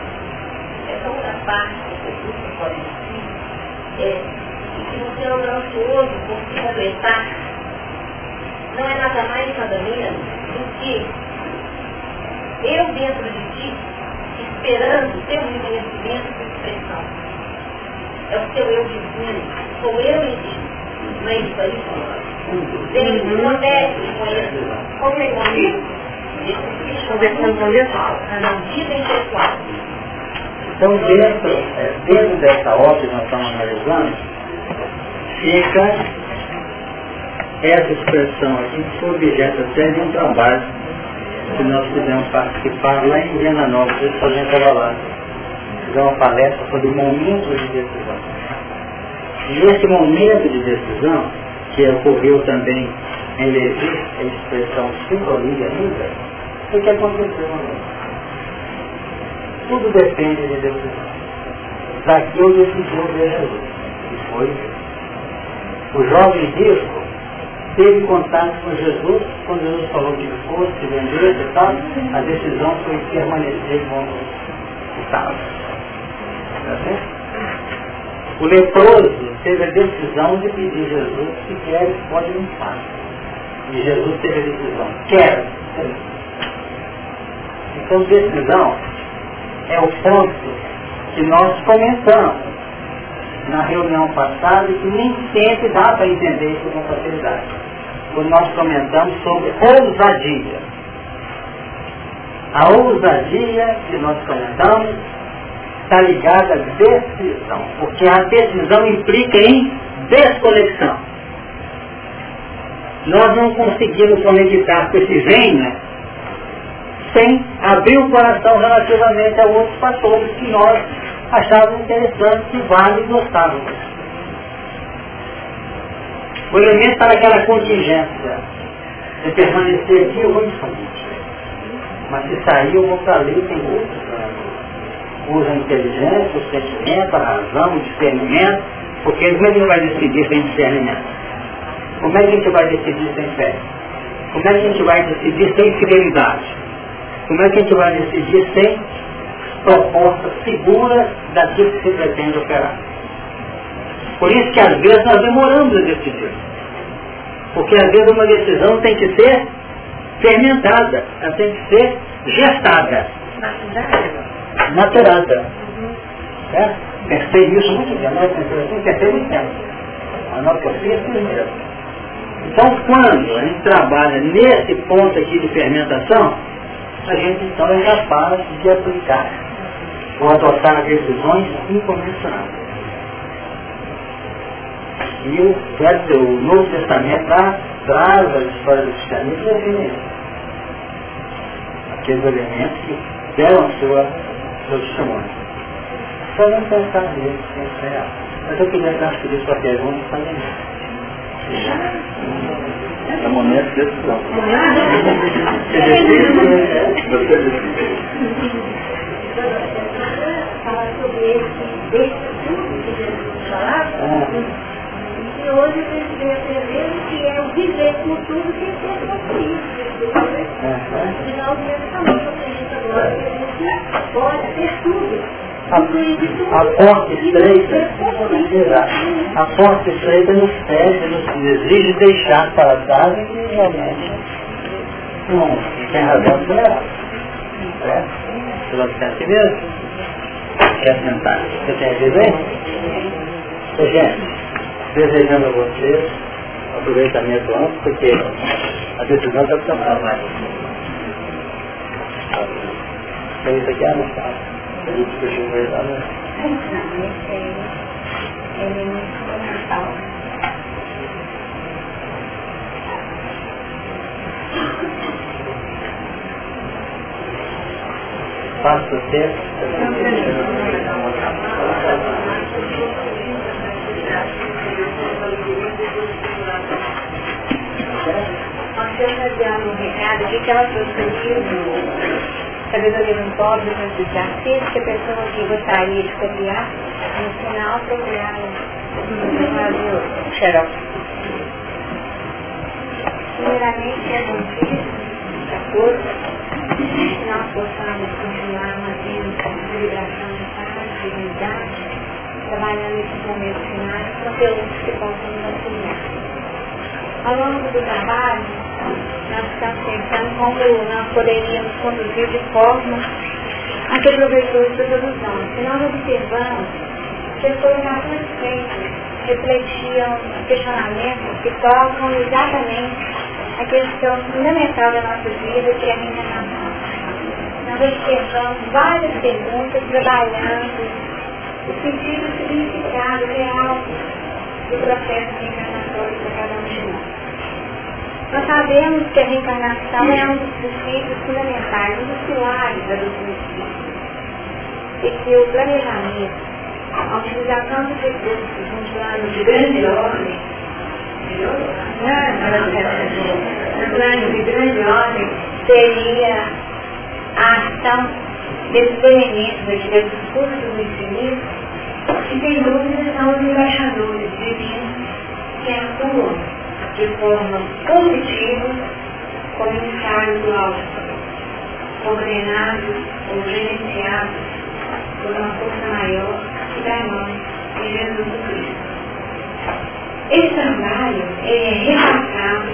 Essa outra parte que busca fora de si, é, e que você anda ansioso por se completar, não é nada mais nada menos do que eu dentro de ti, esperando ter um reconhecimento de expressão. É o seu eu divino, sou eu em ti. Não é isso aí, Ele acontece com ele. Como é comigo? Na vida intelectual. Então, dentro, é, dentro dessa obra que nós estamos analisando, fica essa expressão aqui que foi objeto até de um trabalho que nós fizemos participar lá em Viena Nova, a gente estava lá. Fizemos uma palestra sobre momentos de decisão. E esse momento de decisão, que ocorreu também em Levi, a expressão simboliza ainda, foi o que aconteceu Tudo depende de decisão. Zaqueu decidiu ver Jesus. E foi. O jovem rico teve contato com Jesus, quando Jesus falou que fosse, vendesse e tal, a decisão foi permanecer como estava. Tá o leproso teve a decisão de pedir Jesus se quer, pode limpar. E Jesus teve a decisão, quero. Então decisão é o ponto que nós comentamos na reunião passada e que nem sempre dá para entender isso com facilidade. Quando nós comentamos sobre ousadia. A ousadia que nós comentamos está ligada à decisão, porque a decisão implica em desconexão. Nós não conseguimos conectar com esse venha sem abrir o coração relativamente a outros fatores que nós achávamos interessantes e válidos e gostávamos. O elemento para aquela contingência de permanecer aqui em Mas se sair eu vou para ali tem outros Usa a inteligência, o sentimento, a razão, o discernimento, porque como é que gente vai decidir sem discernimento? Como é que a gente vai decidir sem fé? Como é que a gente vai decidir sem fidelidade? Como é que a gente vai decidir sem proposta segura daquilo que se pretende operar. Por isso que às vezes nós demoramos a decidir. Porque às vezes uma decisão tem que ser fermentada, ela tem que ser gestada. Maturada. É? Pensei nisso muito bem, nós pensamos assim, pensei muito tempo. A nossa filha é. Então quando a gente trabalha nesse ponto aqui de fermentação, a gente então é capaz de aplicar ou adotar decisões inconvencionais. E o, o Novo Testamento lá, traz a história do cristianismo aqueles elementos que deram sua, seu testemunho. Só não pensar nisso, isso é real. Mas eu queria transferir sua pergunta para mim. É momento de decisão. falar sobre esse, assunto que Jesus falava, e hoje eu estou aprendendo que é o viver com tudo sem ser possível. Afinal, Deus também acredita agora que a gente pode ter tudo. A, a porta estreita, a porta estreita nos pede, nos exige deixar para trás e realmente não tem razão de ser certo? Você ficar assim mesmo? Quer sentar? Você a dizer? Então, gente, desejando a vocês aproveitamento amplo, porque a decisão está tomada. Então isso aqui é no estado. A gente puxou o lá, né? Aí é muito fundamental. Faça o tempo. Nós temos um recado aqui que ela trouxe o livro Sabedoria do Pobre, do Desafios, que a pessoa que gostaria de copiar, no final procurar o xerox. Primeiramente, é bom dia a que nós possamos continuar mantendo a vibração de paz, de unidade, trabalhando nesses momentos finais conteúdos que possam nos auxiliar. Ao longo do trabalho, nós estamos pensando como nós poderíamos conduzir de forma a que aproveitou para todos nós. Se nós observamos que as colocações feitas refletiam questionamentos que tocam exatamente a questão fundamental da nossa vida, que é a reencarnação. Nós observamos várias perguntas trabalhando o sentido significado real do processo reencarnatório sabemos que a reencarnação é um dos princípios fundamentais, um dos pilares da doutrina. E que o planejamento, a utilização dos recursos um plano de grande ordem, um plano de grande ordem seria a ação desses elementos aqui, desses cursos do infinito, que sem dúvida são os embaixadores divinos que atuam de forma positiva como emissários do alto, coordenados ou gerenciados por uma força maior que dá nome em Jesus Cristo. Esse trabalho é repassado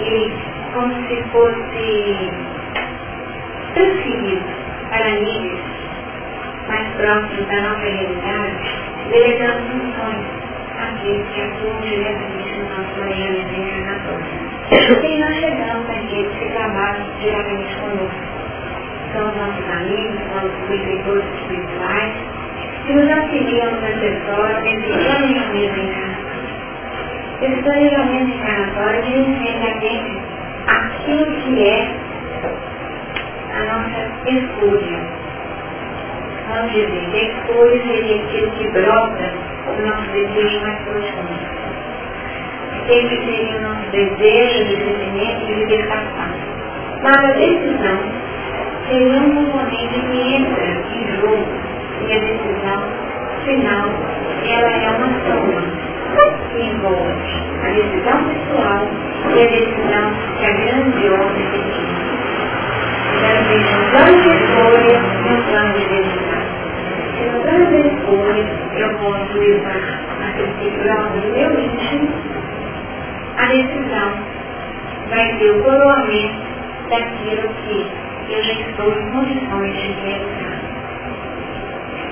e como se fosse transferido para níveis mais próximos da nossa realidade, delegando funções àqueles que atuam diretamente no nosso planejamento reencarnatório. E nós chegamos àqueles que trabalham diretamente conosco. São os nossos amigos, são os benfeitores espirituais, que nos auxiliam no acessório desse planejamento reencarnatório. Esse planejamento reencarnatório diz respeito a aquilo que é a nossa escolha. Vamos dizer, a escolha seria aquilo que brota do nosso desejo mais profundo. Esse seria o nosso desejo de crescimento de libertação. Mas a decisão seria um componente que entra em jogo e a decisão final ela é uma soma que envolve a decisão pessoal e a decisão que a grande ordem define. Então, existe um plano de escolha e plano de decisão. Se no plano de escolha eu posso levar a perspectiva do meu íntimo, a decisão vai ser o coroamento daquilo que eu já estou em condições de realizar.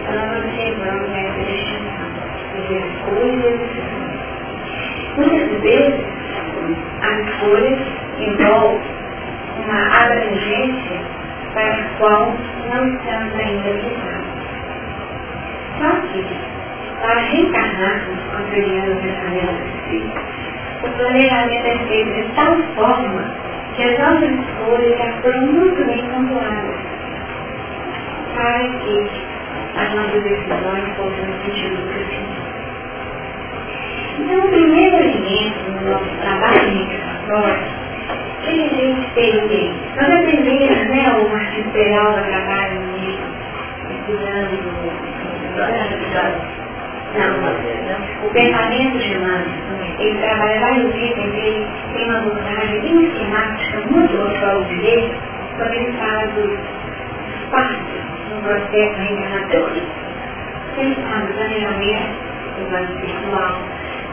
Então, nós observamos essa distinção entre a escolha e a decisão. Muitas vezes, a escolha envolve uma abrangência para a qual não estamos ainda preparados. Só que, para reencarnarmos, considerando o pensamento espírita, o planejamento é feito de tal forma que as nossas escolhas já foram muito bem pontuadas para que as nossas decisões possam no do crescimento. Então, o primeiro elemento no nosso trabalho reencarnatório que a gente tem o quê? Nós aprendemos, né, o Martins Peralta trabalha nisso, estudando não, o pensamento de Emmanuel, ele trabalha vários itens, ele tem uma abordagem bem esquemática, muito atual de direito, quando ele fala dos passos no processo reencarnatório. Ele fala do planejamento, do plano espiritual,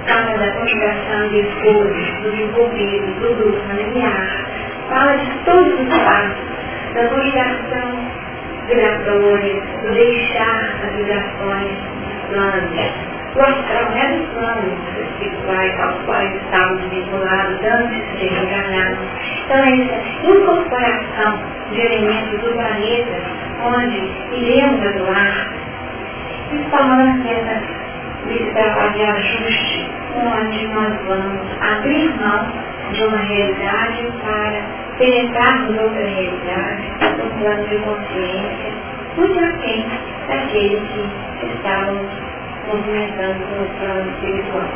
fala da comunicação de escolhas, dos envolvidos, do grupo familiar, fala de todos os passos das obrigações vibratórias, do deixar as vibrações planos. Dos planos espirituais aos quais estamos vinculados antes de reencarnar. Então, essa incorporação de elementos do planeta, onde iremos falando nessa lista de ajuste, onde nós vamos abrir mão de uma realidade para penetrarmos outra realidade, um plano de consciência, muito aquém daquele que estávamos movimentando no plano espiritual.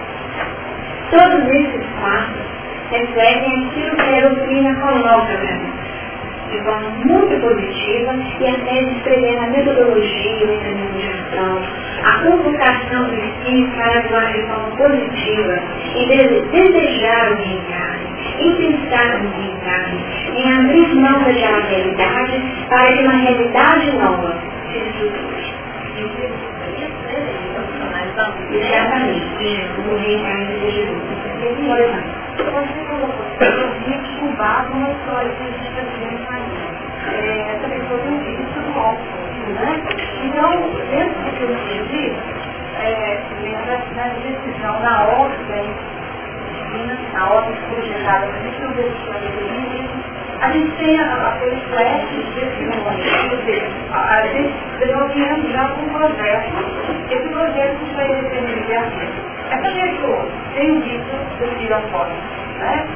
Todos esses passos refletem aquilo que a doutrina coloca para nós de forma muito positiva e até descrever a metodologia, o intermediação, a convocação do espírito para atuar de forma positiva e desejar o reencarne, em pensar no reencarne, em abrir mão daquela realidade para que uma realidade nova se. Exatamente. O reencarne de Jesus. Você colocou o cubado uma história que a gente é, pessoa tem um vício do álcool, né? Então, dentro do que eu entendi, é, na decisão, na ordem divina, na ordem projetada, a gente não vê o a gente tem aqueles flashes desse momento, a gente desenvolvendo já um projeto, esse projeto vai defender a Essa pessoa tem um vício do giratório, né?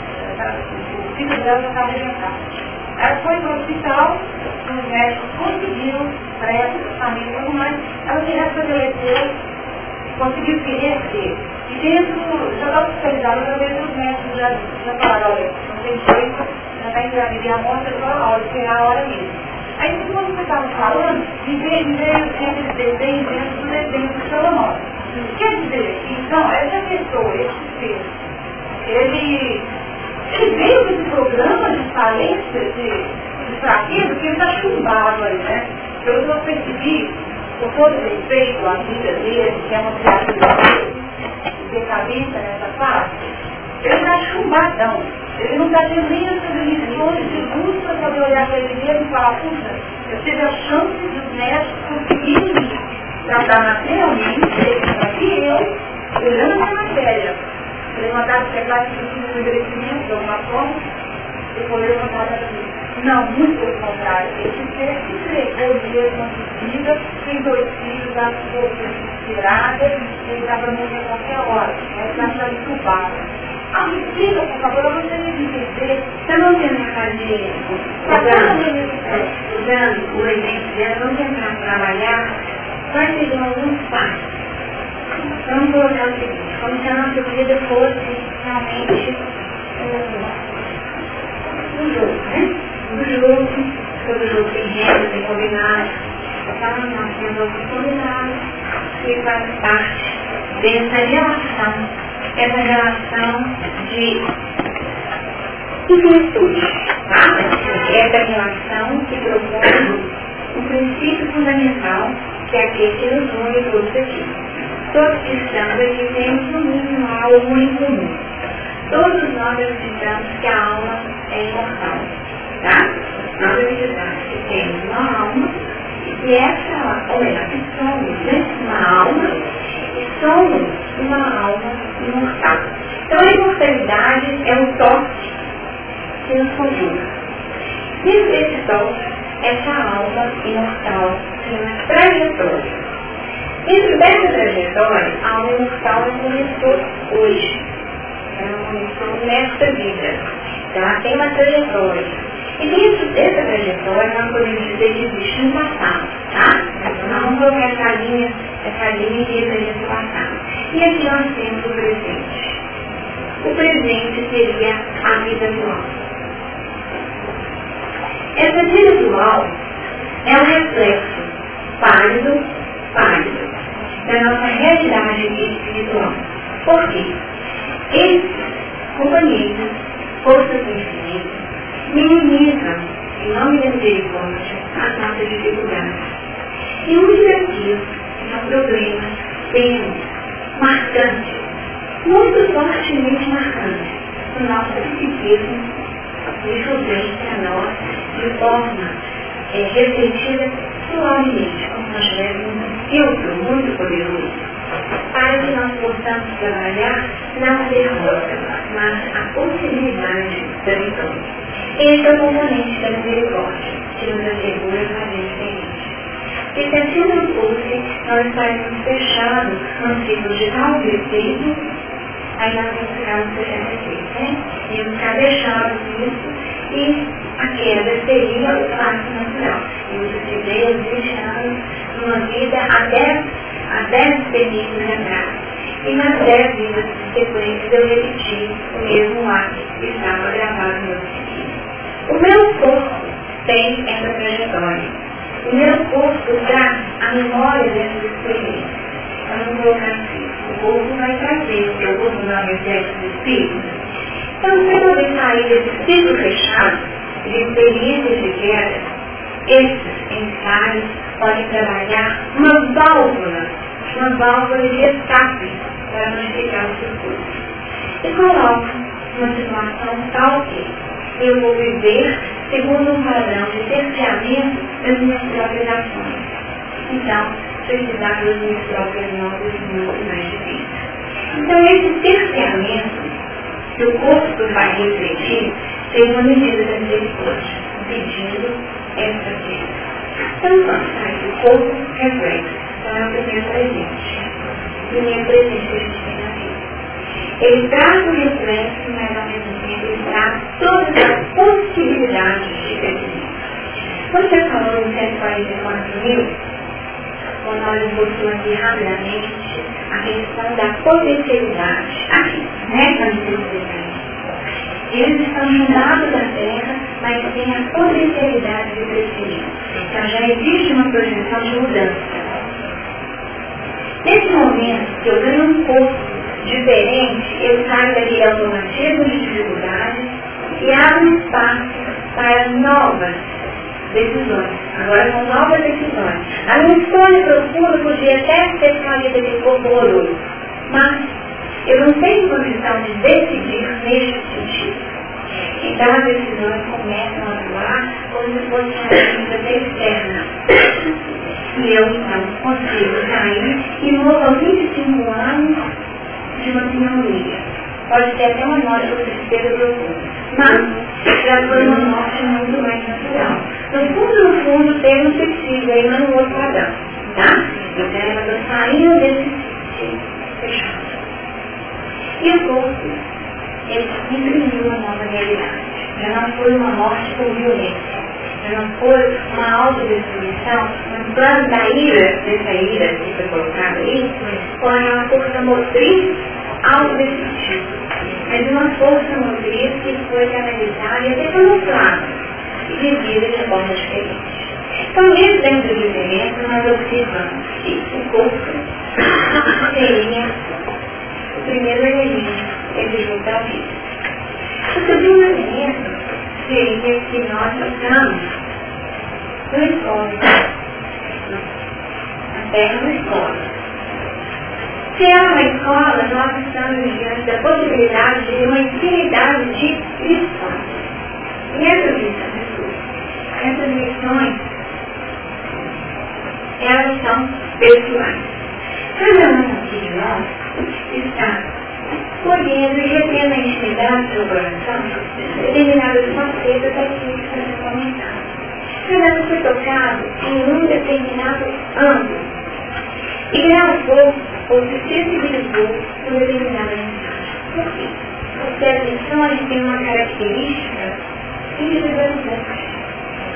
O vício dela já está arrebentado. Ela foi para o hospital, os médicos conseguiram, para essa família tudo mais, ela se restabeleceu, conseguiu se reerguer. E dentro, já estava hospitalizada, através dos médicos já, já falaram, olha, não tem jeito, já está engravidando a morte, eu falo, olha, que é a hora mesmo. Aí quando você estava falando, me veio, me veio aqueles desenhos dentro do desenho do Salomão. Quer dizer, então, essa pessoa, esse ser, ele ele veio com esse programa de falência, de, de fraqueza, que ele está chumbado aí, né? Pelo que eu percebi, com todo respeito à vida dele, que é uma criatura decadência nessa fase, ele está chumbadão. Ele não está tendo nem essas lições de luz para olhar para ele mesmo e falar, puxa, eu tive a chance dos médicos conseguirem tratar materialmente, aqui eu, olhando a minha matéria, levantar o teclado de um envelhecimento de alguma forma, e foi levantada aqui. Não, muito pelo contrário. Esse ser se entregou mesmo a vida, tem dois filhos, dá força inspirada, ele dá para morrer a qualquer hora. Essa é a entubada. Ah, me explica, por favor, eu gostaria de entender. Você não tem na fazer, usando o exemplo dela, não tentar trabalhar, vai ter alguns passos Vamos colocar o seguinte, como se a nossa vida fosse realmente um, jogo, né? Um jogo, todo jogo tem regras, tem combinados. Estamos nós temos alguns combinados que faz parte dessa relação, essa relação de infinitude, tá? Essa relação que propõe um princípio fundamental que é aquele que nos une todos aqui todos estamos aqui temos no mínimo algo em comum. Todos nós acreditamos que a alma é imortal. Tá? Nós acreditamos que temos uma alma e essa, ou melhor, que somos né? uma alma e somos uma alma imortal. Então a imortalidade é um toque que nos conduz. Dentro desse toque, essa alma imortal tem uma trajetória Dentro dessa trajetória, a alma imortal não começou hoje. Ela começou nesta vida. Ela tem uma trajetória. E dentro dessa trajetória, nós podemos dizer que existe um passado. Tá? Então, vamos colocar essa linha, essa linha que representa o passado. E aqui nós temos o presente. O presente seria a vida atual. Essa vida atual é um reflexo pálido, pálido, da nossa realidade espiritual. Por quê? Esses companheiros, forças do infinito, minimizam, em nome da misericórdia, as nossas dificuldades. E um desafio são problemas temos, marcantes, muito fortemente marcantes no nosso psiquismo, de a nós, de forma é, refletida suavemente, como nós tivéssemos um filtro muito poderoso para que nós possamos trabalhar na derrota, mas a possibilidade da vitória. Esse é o componente da misericórdia, que nos assegura fazer diferente. E se assim não fosse, nós estaríamos fechados num ciclo de tal defeito, aí nós vamos ficar no 66, né? Íamos ficar deixados nisso e a queda seria o fato natural. E os judeus deixaram uma vida até dez períodos atrás. E nas dez vidas subsequentes eu repeti o mesmo ato que estava gravado no meu espírito. O meu corpo tem essa trajetória. O meu corpo dá a memória dessas experiências. Vamos então, colocar assim. O corpo vai trazer, porque o corpo não é reflexo do espírito. Então, para poder sair desse ciclo fechado, de experiências de queda, esses ensaios podem trabalhar uma válvula uma válvula de escape para modificar o circuito. E coloco uma situação tal que eu vou viver segundo um padrão de cerceamento das minhas próprias ações. Então, precisar das minhas próprias é muito mais difícil. Então, esse cerceamento que o corpo vai refletir tem uma medida da misericórdia, pedindo essa queda. Então, o corpo reflete é o primeiro presente. O primeiro presente que a gente tem na vida. Ele traz o reflexo, mas ao mesmo tempo ele traz todas as possibilidades de crescimento. Você falou em 144 mil, quando nós aqui rapidamente a questão da potencialidade aqui, né? Quando eles estão juntados da terra, mas têm a potencialidade de crescimento. Então já existe uma projeção de mudança. Nesse momento que eu ganho um corpo diferente, eu saio daquele automatismo de dificuldades e abro espaço para novas decisões. Agora são novas decisões. A minha escolha profunda podia até ter saído daquele corpo horroroso, mas eu não tenho condição de decidir nesse sentido. Então as decisões começam a atuar como se fosse uma coisa externa e eu então consigo sair e morro aos 25 anos de uma pneumonia. Pode ser até uma morte por tristeza profunda. Mas já foi uma morte muito mais natural. No fundo, no fundo, tem um suicídio aí no outro padrão. Tá? Eu quero estou saindo desse suicídio fechado. E o corpo, ele imprimiu uma nova realidade. Já não foi uma morte por violência não foi uma autodestruição, um plano da ira, dessa ira que foi colocada aí, foi uma força motriz autodestrutiva. Mas uma força motriz que foi canalizada e até camuflada vivida de forma diferente. Então, mesmo dentro do diferença, nós observamos que o corpo seria o primeiro elemento elemento da vida. O segundo elemento seria que nós estamos no escola. A terra no escola. Se é uma escola, nós estamos diante da possibilidade de uma infinidade de lições. E essas lições, essas lições, elas são pessoais. Cada um aqui de nós está colhendo e retendo a intimidade do coração determinadas facetas daquilo que está comentando. Cada foi tocado em um determinado âmbito e gravou ou se sensibilizou com determinada mensagem. Por quê? Porque as lições têm uma característica individualizante.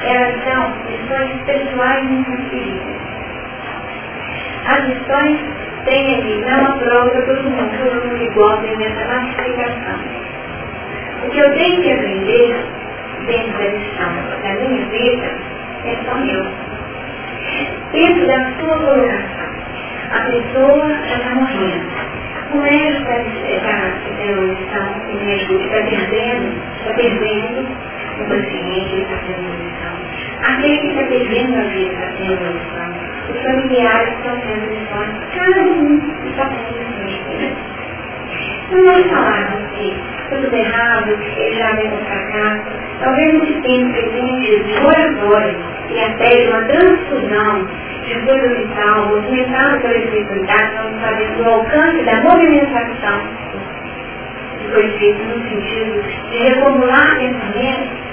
Elas são lições pessoais e intransferíveis. As lições têm ali, não a prova todo mundo, todo mundo tem essa massificação. O que eu tenho que aprender dentro da lição da minha vida é só eu. Dentro da sua colocação, a pessoa está morrendo. O médico está fazendo uma lição, o médico está perdendo, está perdendo o está tendo uma lição. Aquele que está perdendo a vida uma lição. Os familiares estão tendo lições, cada um está tendo lições Não vamos falar que tudo errado, ele já veio para casa, Talvez não se tenha presente de oratório e até uma transfusão de fluido vital, movimentado pela espiritualidade, vamos fazer do alcance da movimentação que foi feito no sentido de reformular pensamentos,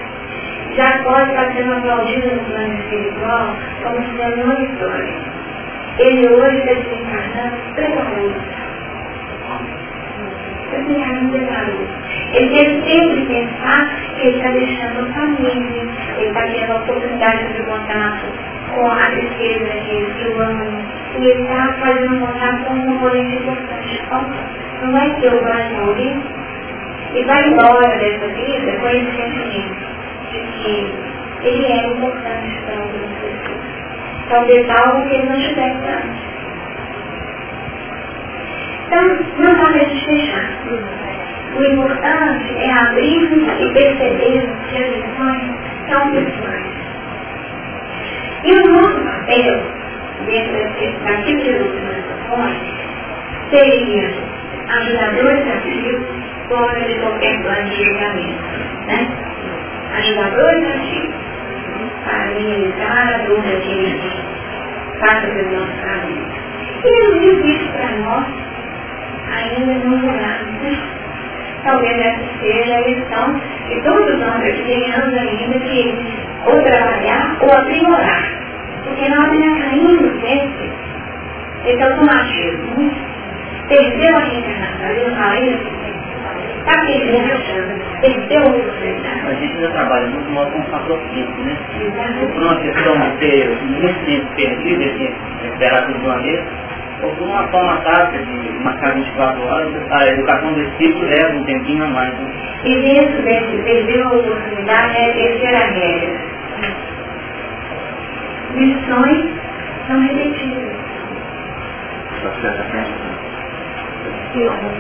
já pode estar sendo aplaudido no plano espiritual como sendo uma vitória. Ele hoje está desencarnando preparando ele teve tempo de pensar que ele está deixando família, ele está tendo a oportunidade de contato com a tristeza daqueles que o amam, e ele está fazendo contato com um componente importante. Não vai ter o morrer e vai embora dessa vida com esse sentimento de que ele é importante para algumas pessoas. Talvez algo que ele não tivesse antes. Então, não dá para a gente fechar. O importante é abrir e perceber que as lições são lições. E o nosso papel, dentro daquilo que Jesus nos propõe, seria ajudadores ativos fora de qualquer plano de julgamento. Né? Ajudadores ativos para minimizar a dor daqueles que passam pelo nosso caminho. E ele diz isso para nós ainda não juramos. Talvez essa seja a lição que todos nós aqui tenhamos ainda que ou trabalhar ou aprimorar. Porque nós ainda caímos nesse, esse automatismo. Perdeu a reencarnação, eu falei Está perdendo, perdeu a oportunidade. A gente já trabalha muito mal com o fator físico, né? Por uma questão de ter muito tempo perdido, esse esperar do planeta, ou por uma forma tática de marcar 24 horas, a educação desse tipo leva um tempinho a mais. Né? E dentro desse perder a oportunidade é a terceira regra. Missões são repetidas.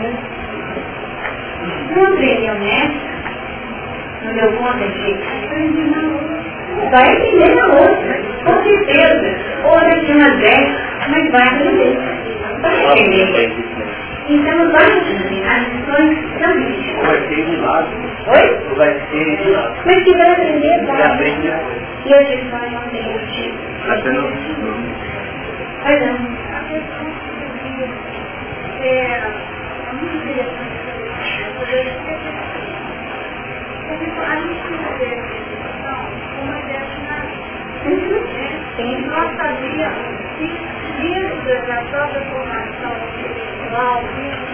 Não aprendeu nessa, não deu conta de aprender na outra. Vai aprender na outra, com certeza. Ou daqui umas 10, mas vai aprender. Vai aprender. Então vai aprender. As lições são repetidas. Vai ser de lado. Oi? Vai ser de lado. Mas se vai aprender, vai. vai. aprende. E as lições vão ser repetidas. Até não. Pois não. É, muito interessante a gente precisa ter uma ideia finalista. Nós sabíamos que dentro da própria formação espiritual, dentro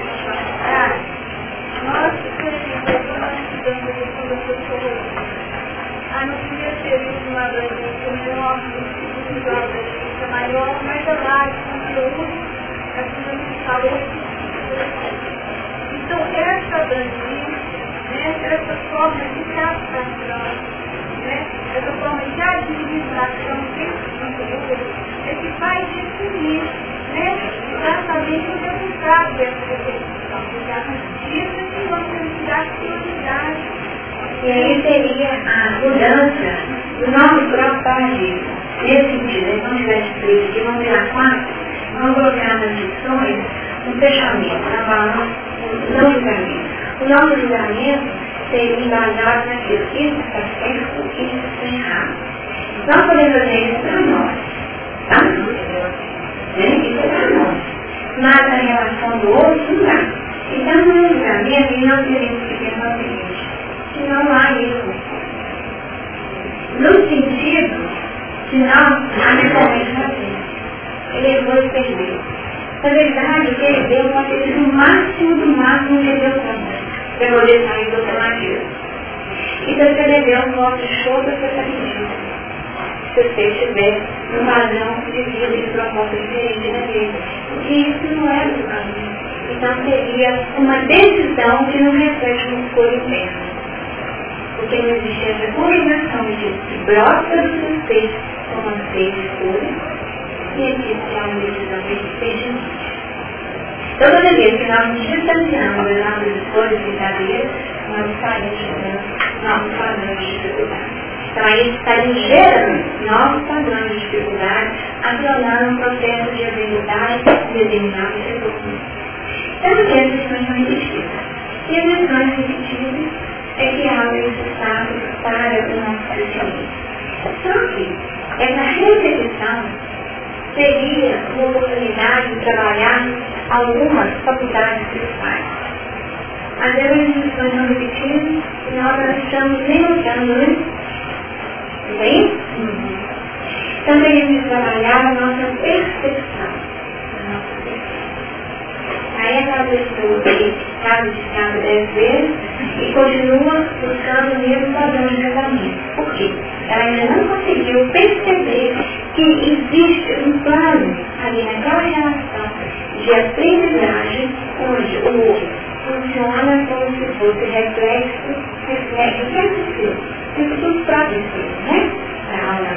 de aprendizagem onde o funciona como se fosse reflexo, reflexo, reflexo, reflexo dos próprios filhos, né? Para aula,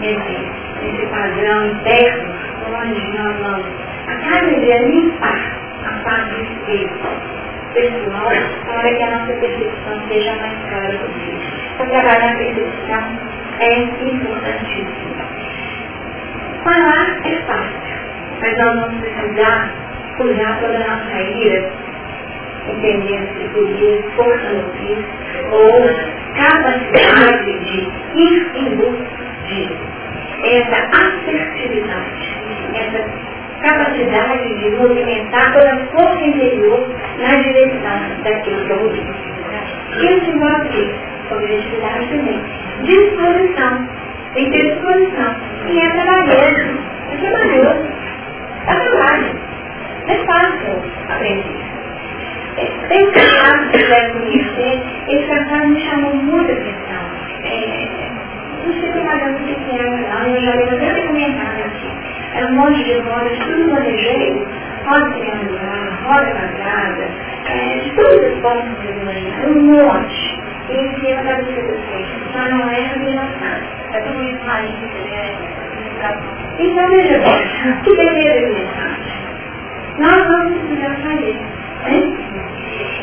nesse, nesse padrão interno, onde nós vamos a cada dia limpar a parte do espírito pessoal para que a nossa percepção seja mais clara possível. Então, trabalhar a percepção é importantíssimo. Falar é fácil, mas nós vamos precisar cuidar toda a nossa ira, entendendo se podia força no fim, ou capacidade de ir em busca de essa assertividade, essa capacidade de movimentar toda a força interior na direção daquilo que eu ouvi. Isso envolve objetividade também. Disposição. Tem que disposição. E é trabalhoso. É trabalhoso. É trabalho. É fácil aprender. Tem que eu quero conhecer, esse caso me chamou muita atenção. É, não sei se mais o que era, não, eu já levantei esse comentário aqui é um monte de rodas, tudo planejei, roda triangular, roda quadrada, é, de todas as formas de imaginar, um monte. E em cima da vida do peixe, só não é revelação. É tudo isso mais Então veja bem, que deveria revelação? Nós vamos precisar fazer. Hein?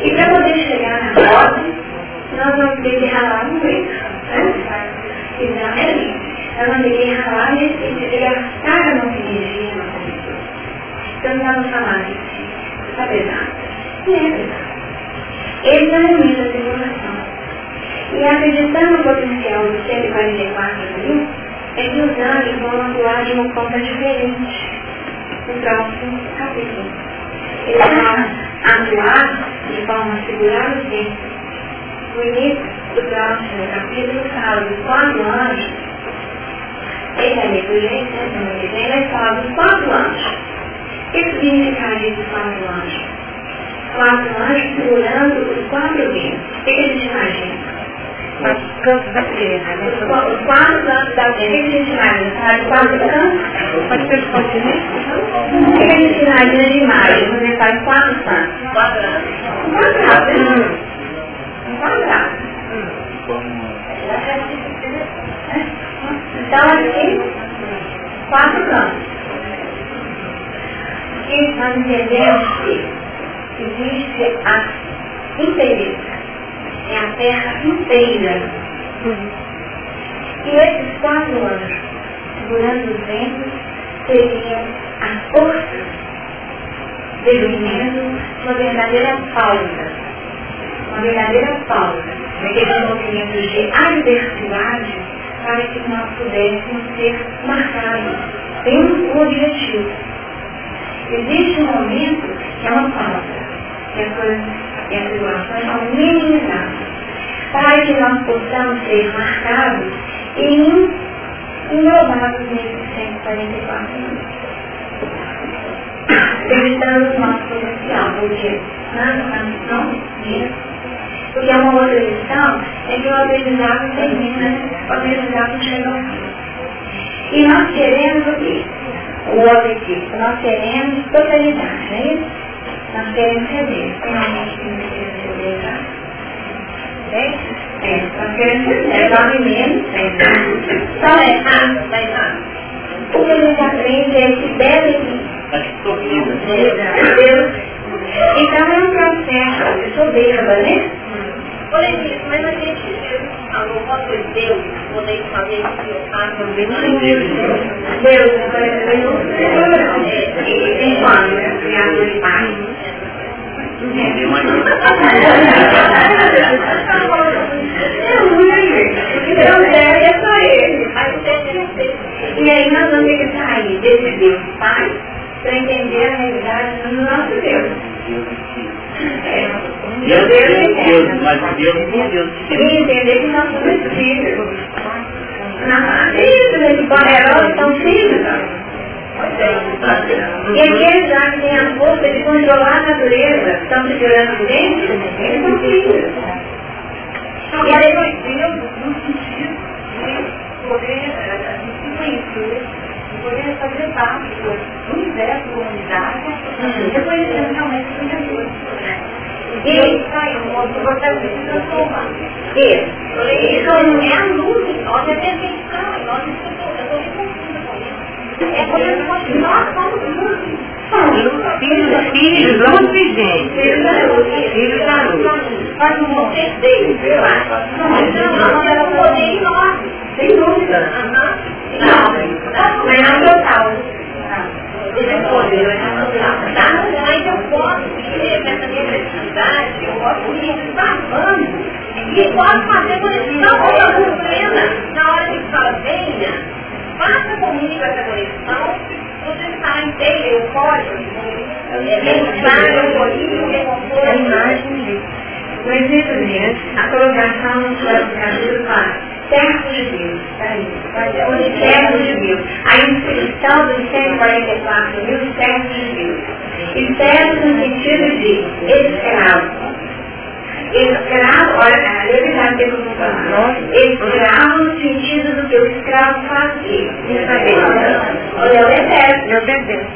E para poder chegar na roda, nós vamos ter que ralar um leito. Né? Exatamente ela deveria ralar nesse sentido gastar a nossa energia na pessoa. Então vamos falar disso. Isso é verdade. E é verdade. Ele não é a tribulação. E acreditando no potencial dos 144 mil, que os anjos vão atuar de uma forma diferente no próximo capítulo. Eles vão atuar de forma a segurar os ventos. No início do próximo capítulo fala dos quatro anjos ele é negligente, né? Ele vai falar dos quatro anjos. O que significaria esses quatro anjos? Quatro anjos segurando os quatro ventos. O que a gente imagina? Os cantos da terra, né? Quatro cantos da terra. O que a gente quatro cantos? Pode ser continente? O que a gente imagina de imagem? Ele faz quatro cantos? Quadrado. Um quadrado, né? Um quadrado. Então, aqui, quatro campos. E nós entendemos que existe a inteireza, é a terra inteira. E esses quatro anos, segurando os ventos, seriam a força desenhando uma verdadeira pausa. Uma verdadeira pausa. Naqueles movimentos de adversidade para que nós pudéssemos ser marcados. Tem um objetivo. Existe um momento que é uma pausa, que coisas e as situações são minimizadas, para que nós possamos ser marcados e englobados nesses 144 minutos. Acreditando no nosso potencial, porque na de porque uma outra lição é que o aprendizado termina, o aprendizado chega ao fim. E nós queremos o quê? O objetivo. Nós queremos totalidade, não é isso? Nós queremos ceder. Tem alguém que não quer ceder, tá? É? É, nós queremos ceder. Nós menos, é. Só é errado, vai errado. O que a gente aprende é que deve... Acho que estou. Então é um processo de soberba, né? Porém, mas a gente falou, pode ser Deus, poder fazer o que eu faço. Deus, enquanto, né? Criador de paz. Deus é só ele. Mas você tem de Deus Pai para entender a realidade do nosso Deus. É. Deus, Deus, Deus, mas Deus é Deus. E entender que nós somos filhos. Na isso, eles poderosos são filhos. E aqueles lá que têm a força de controlar a natureza, estão se tirando de dentro, eles são filhos. E aí, Deus, no sentido de poder conhecer poder fazer parte do universo da humanidade e reconhecendo realmente. E um. Isso. Isso não é a luz, nós é perfeição, nós é porque nós somos luz. Filhos, filhos, e. Filhos da luz. Filhos da luz. Faz um movimento deles. Não, não, não, é um poder enorme. Sem dúvida. Não, mas não total. Esse poder é total. Mas eu posso ir nessa necessidade, eu posso ir travando e posso fazer conexão com a plena. Na hora que fala, venha, faça comigo essa conexão, você está inteiro, eu posso, bem-estar, euforia, reconforto. A imagem o exemplo a colocação no capítulo 4 servo de Deus. Os servos de Deus. A inscrição dos 144 mil servos de Deus. E servos no sentido de escravo. Escravo, olha, ele já tem como falar. Escravo no sentido do que o escravo fazia. Olha, obedece. Obedece.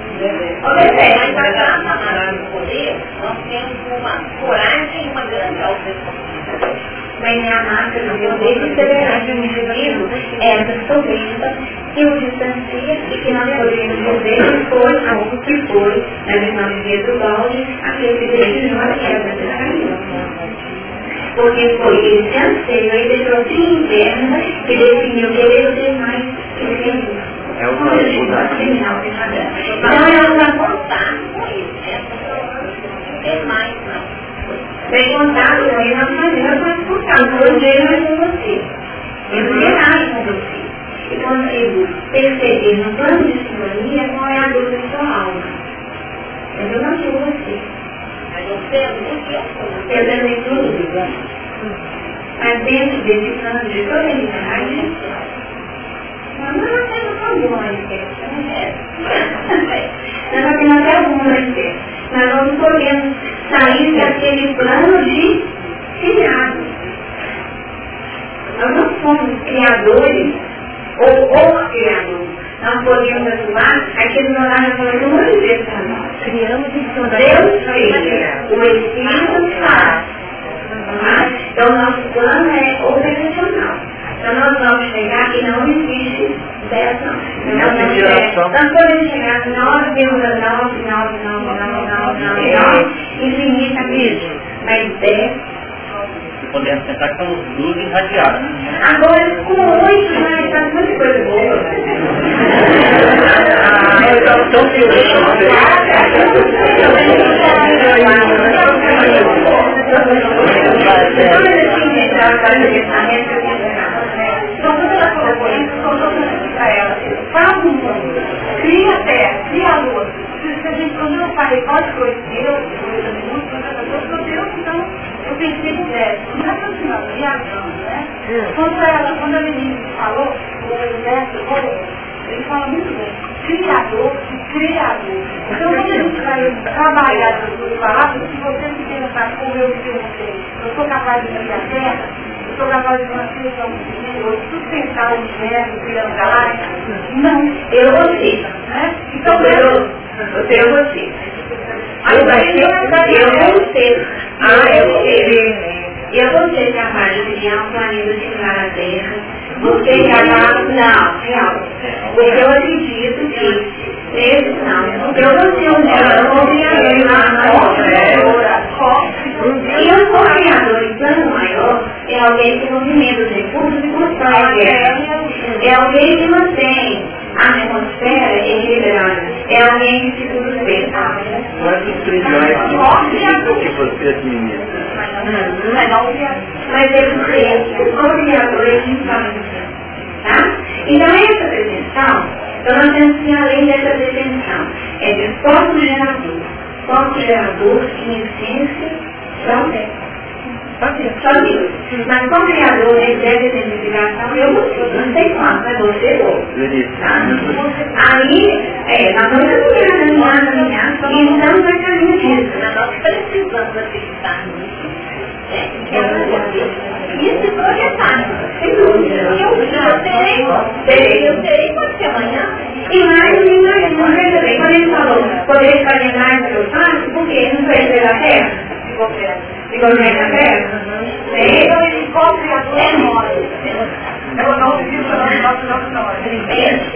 Obedece. Mas para ganhar o poder, nós temos uma coragem e uma grande autoridade vem a marca do meu dedo será de um indivíduo essa soberba que o distancia e que nós podemos dizer que foi algo que foi, na visão de Pedro Balde, aquele que decidiu a quebra do caminho. Porque foi esse anseio, esse trocínio interno que definiu querer ser mais que querer. É o criminal Então ela vai contar com isso. Essa é mais não bem contado, aí nós fazemos para escutar, o não é com você. Eu não com você. E consigo perceber no plano de sintonia qual é a dor da sua alma. Mas eu não sou você. Mas você é muito Eu também dúvida. Mas dentro desse plano de totalidade, nós não temos espécie, né? Nós temos até alguma espécie nós não podemos sair daquele plano de criado. Nós não somos criadores ou o criador. Nós podemos atuar aquele horário falando um monte de vezes para nós. Criamos em Deus fez, o Espírito faz. Então, nosso plano é operacional. Então, nós vamos chegar e não existe dessa. Nós podemos chegar a nove vírgula nove, nove, nove, nove, nove, nove, nove, infinita mesmo. Mas dez podemos pensar que somos luz irradiada. Agora, com oito, né, está muita coisa boa. Quando ela quando a menina falou, o verso, ele fala muito bem, criador e criador. Então, quando a gente vai trabalhar essas duas palavras, se você se pensar como eu disse você, eu sou capaz de criar a terra, eu sou capaz de manter o mundo, sustentar o universo, criando galáxias, não, eu você. Né? Então, eu, eu você. Vai ser, eu você. Ah, eu você. Eu você é capaz de criar um planeta similar à Terra, você é capaz, não, real. Porque eu acredito que esse não. Eu não sei onde eu vou criador na E eu sou criador em plano maior é alguém que movimenta os recursos e guerra. É alguém que mantém a atmosfera equilibrada. É alguém que segura os ventos. Quantos trilhões que você administra? Mas ele criador é de Tá? Então essa prevenção Então nós temos que além dessa definição. É de foco-gerador. Foco-gerador, em essência, são só Deus. Mas como criador, deve ter identificação, eu. Não sei quanto, mas você ou. Aí, é, nós vamos caminhar, caminhar, caminhar, e estamos no caminho disso. Nós precisamos acreditar nisso. É, e se projetar, dúvida. Eu, terei, terei, eu terei, pode ser amanhã. E mais, e mais, não bem, quando ele falou, poder fazer mais do que eu faço, porque não foi a terra? de governo da terra? Então ele encontra a memória.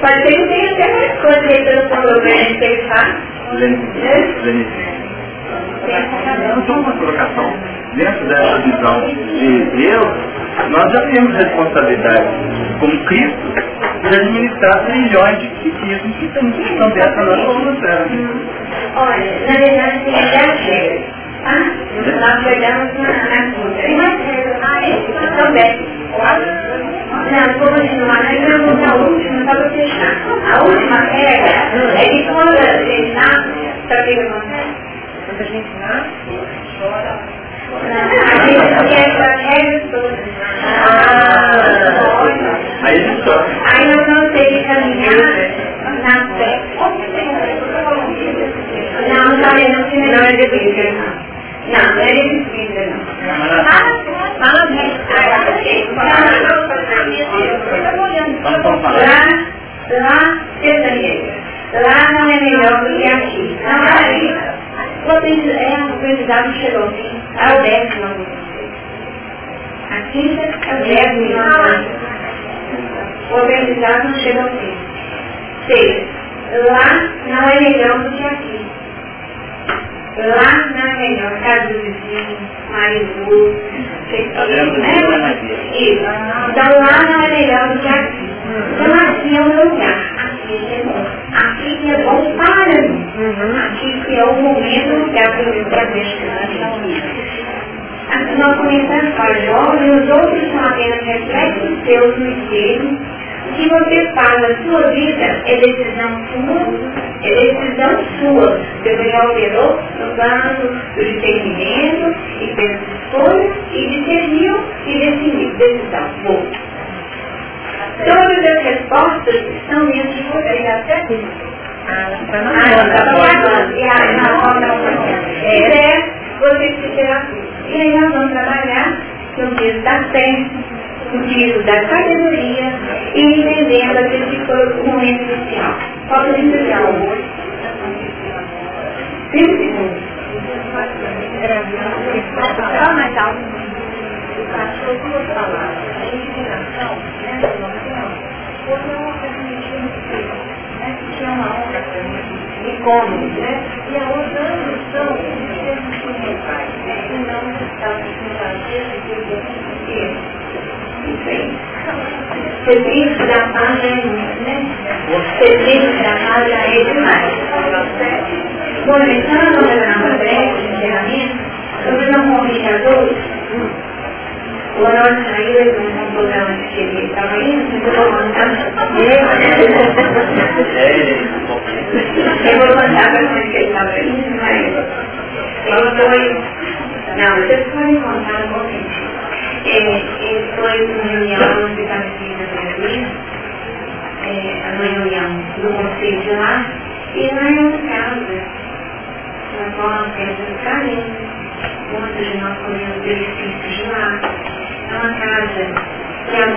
Pode ser que tenha até mais coisas aí pelo seu governo pensar. Então, uma colocação, dentro dessa visão de Deus, nós já temos responsabilidade como Cristo de administrar trilhões de psiquismos que estão dentro da nossa atmosfera. Olha, na verdade, já chega. Ah, nós chegamos na, na quinta. E mais cedo, também. Não, vou continuar, nós vamos a última, para fechar. A última regra é que quando a gente nasce, sabe o que acontece? Quando a gente nasce, chora. A gente esquece as regras todas.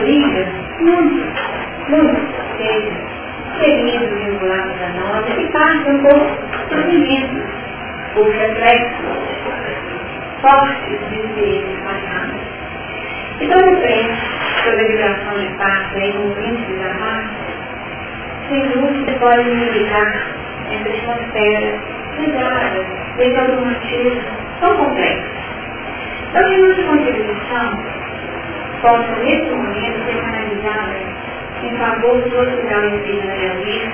Que abriga muitos, muitos seres queridos vinculados a nós e passam por sofrimentos, por reflexos fortes de experiências passadas. Então, eu penso sobre a vibração de paz aí no índice da marca, sem dúvida pode me indicar entre atmosferas, pesadas, desde coisas tão complexas. Então, que nossa contribuição possa, nesse momento, ser canalizada em favor do hospital espírita da vida,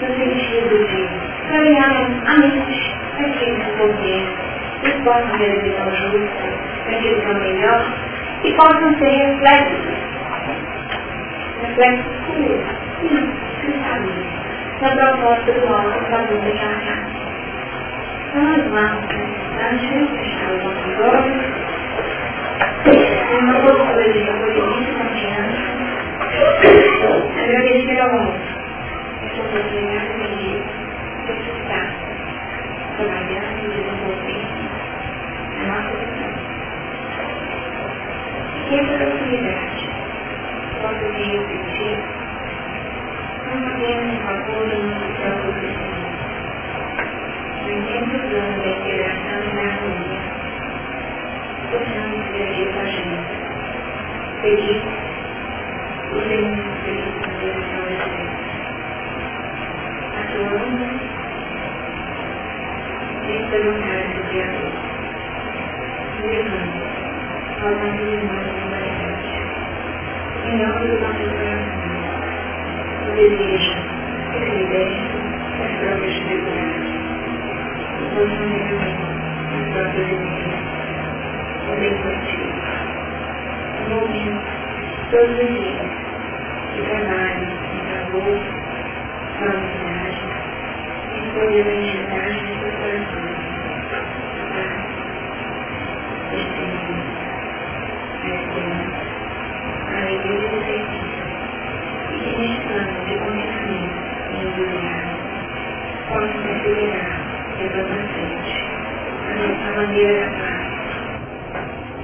no sentido de caminhar a mente aqueles que que possam ter a visão justa, a visão melhor, e possam ser reflexos. Reflexos puros, sim, sem na proposta do alto valor de casa. Nós vamos precisar de fechar os nossos olhos, ter uma postura de recolhimento e confiança. Agradecer ao mundo essa oportunidade de exercitar, trabalhar e desenvolver a nossa visão. Que essa oportunidade possa vir refletir não apenas uma coisa no seu crescimento. No intenso plano da integração e da harmonia, possamos viver com a gente, feliz, podemos feliz na direção de Deus. Atuando, coração o que se liberte poder coletivo. Envolvendo todos os dias de trabalho, de favor, com a unidade, escolher a entidade de seus corações. Paz, esperança, a esperança, a alegria do serviço que neste plano de conhecimento e à frente a bandeira da paz